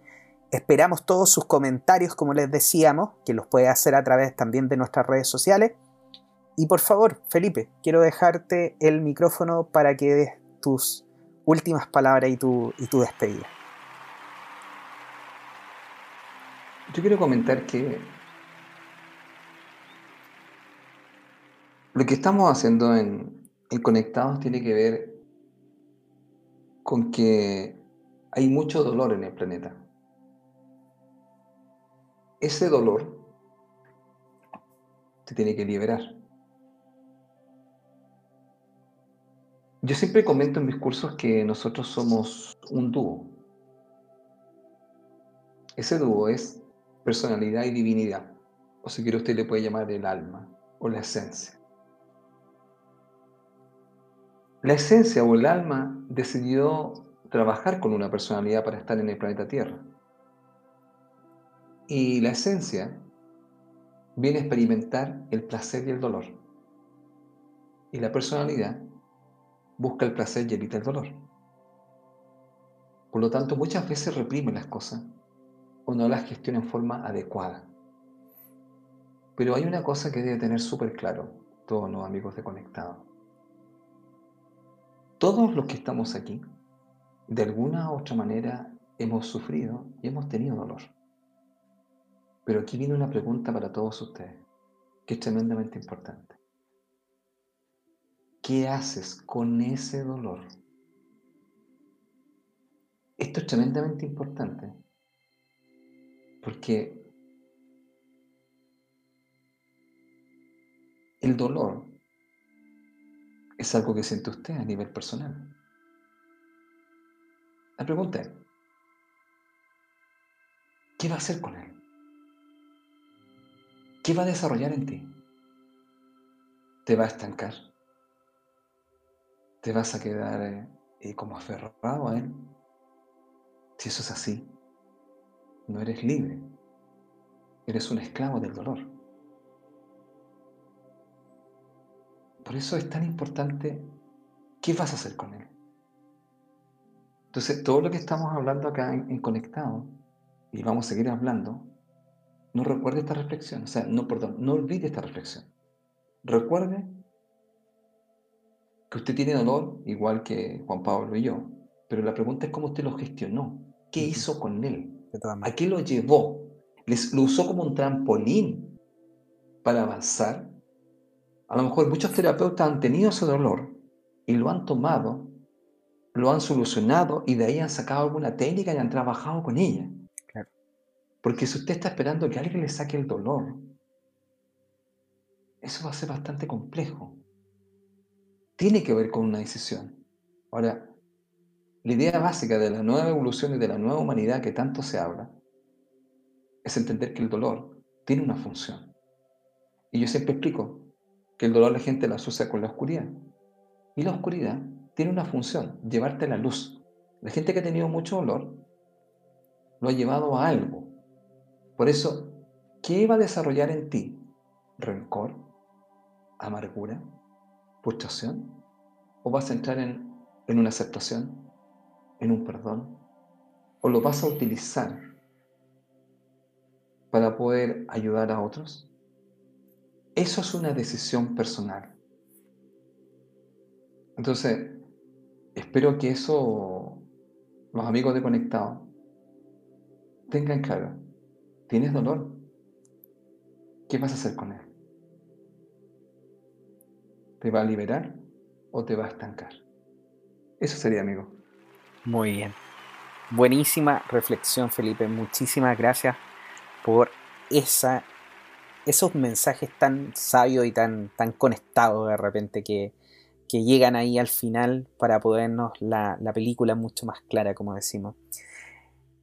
Esperamos todos sus comentarios, como les decíamos, que los puede hacer a través también de nuestras redes sociales. Y por favor, Felipe, quiero dejarte el micrófono para que des tus últimas palabras y tu, y tu despedida. Yo quiero comentar que lo que estamos haciendo en, en Conectados tiene que ver con que hay mucho dolor en el planeta. Ese dolor te tiene que liberar. Yo siempre comento en mis cursos que nosotros somos un dúo. Ese dúo es personalidad y divinidad, o si quiere usted le puede llamar el alma o la esencia. La esencia o el alma decidió trabajar con una personalidad para estar en el planeta Tierra. Y la esencia viene a experimentar el placer y el dolor. Y la personalidad busca el placer y evita el dolor. Por lo tanto, muchas veces reprime las cosas o no las gestiona en forma adecuada. Pero hay una cosa que debe tener súper claro todos los amigos de Conectado. Todos los que estamos aquí, de alguna u otra manera, hemos sufrido y hemos tenido dolor. Pero aquí viene una pregunta para todos ustedes, que es tremendamente importante. ¿Qué haces con ese dolor? Esto es tremendamente importante porque el dolor es algo que siente usted a nivel personal. La pregunta es, ¿qué va a hacer con él? ¿Qué va a desarrollar en ti? ¿Te va a estancar? Te vas a quedar eh, como aferrado a Él. Si eso es así, no eres libre, eres un esclavo del dolor. Por eso es tan importante qué vas a hacer con Él. Entonces, todo lo que estamos hablando acá en, Conectado, y vamos a seguir hablando, no recuerde esta reflexión, o sea, no, perdón, no olvide esta reflexión. Recuerde que usted tiene dolor, igual que Juan Pablo y yo, pero la pregunta es cómo usted lo gestionó, qué hizo con él, a qué lo llevó, Les, lo usó como un trampolín para avanzar. A lo mejor muchos terapeutas han tenido ese dolor y lo han tomado, lo han solucionado y de ahí han sacado alguna técnica y han trabajado con ella. Porque si usted está esperando que alguien le saque el dolor, eso va a ser bastante complejo tiene que ver con una decisión. Ahora, la idea básica de la nueva evolución y de la nueva humanidad que tanto se habla es entender que el dolor tiene una función. Y yo siempre explico que el dolor la gente lo asocia con la oscuridad. Y la oscuridad tiene una función, llevarte a la luz. La gente que ha tenido mucho dolor lo ha llevado a algo. Por eso, ¿qué va a desarrollar en ti? ¿Rencor? ¿Amargura? ¿O vas a entrar en, en una aceptación, en un perdón? ¿O lo vas a utilizar para poder ayudar a otros? Eso es una decisión personal. Entonces, espero que eso, los amigos de Conectado, tengan claro. ¿Tienes dolor? ¿Qué vas a hacer con él? ¿Te va a liberar o te va a estancar? Eso sería, amigo. Muy bien. Buenísima reflexión, Felipe. Muchísimas gracias por esa, esos mensajes tan sabios y tan, tan conectados de repente que, que llegan ahí al final para podernos la, la película mucho más clara, como decimos.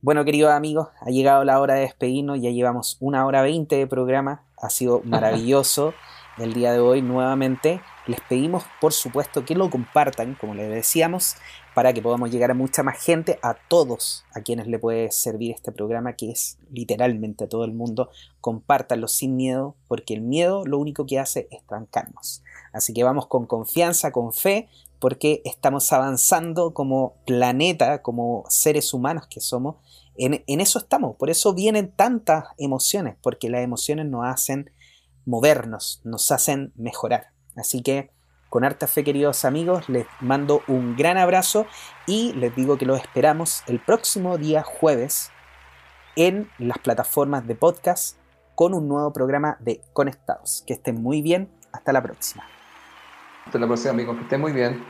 Bueno, queridos amigos, ha llegado la hora de despedirnos, ya llevamos una hora veinte de programa, ha sido maravilloso el día de hoy nuevamente. Les pedimos, por supuesto, que lo compartan, como les decíamos, para que podamos llegar a mucha más gente, a todos a quienes le puede servir este programa, que es literalmente a todo el mundo. Compártanlo sin miedo, porque el miedo lo único que hace es trancarnos. Así que vamos con confianza, con fe, porque estamos avanzando como planeta, como seres humanos que somos. En, en eso estamos, por eso vienen tantas emociones, porque las emociones nos hacen movernos, nos hacen mejorar. Así que con harta fe, queridos amigos, les mando un gran abrazo y les digo que los esperamos el próximo día jueves en las plataformas de podcast con un nuevo programa de Conectados. Que estén muy bien. Hasta la próxima. Hasta la próxima, amigos. Que estén muy bien.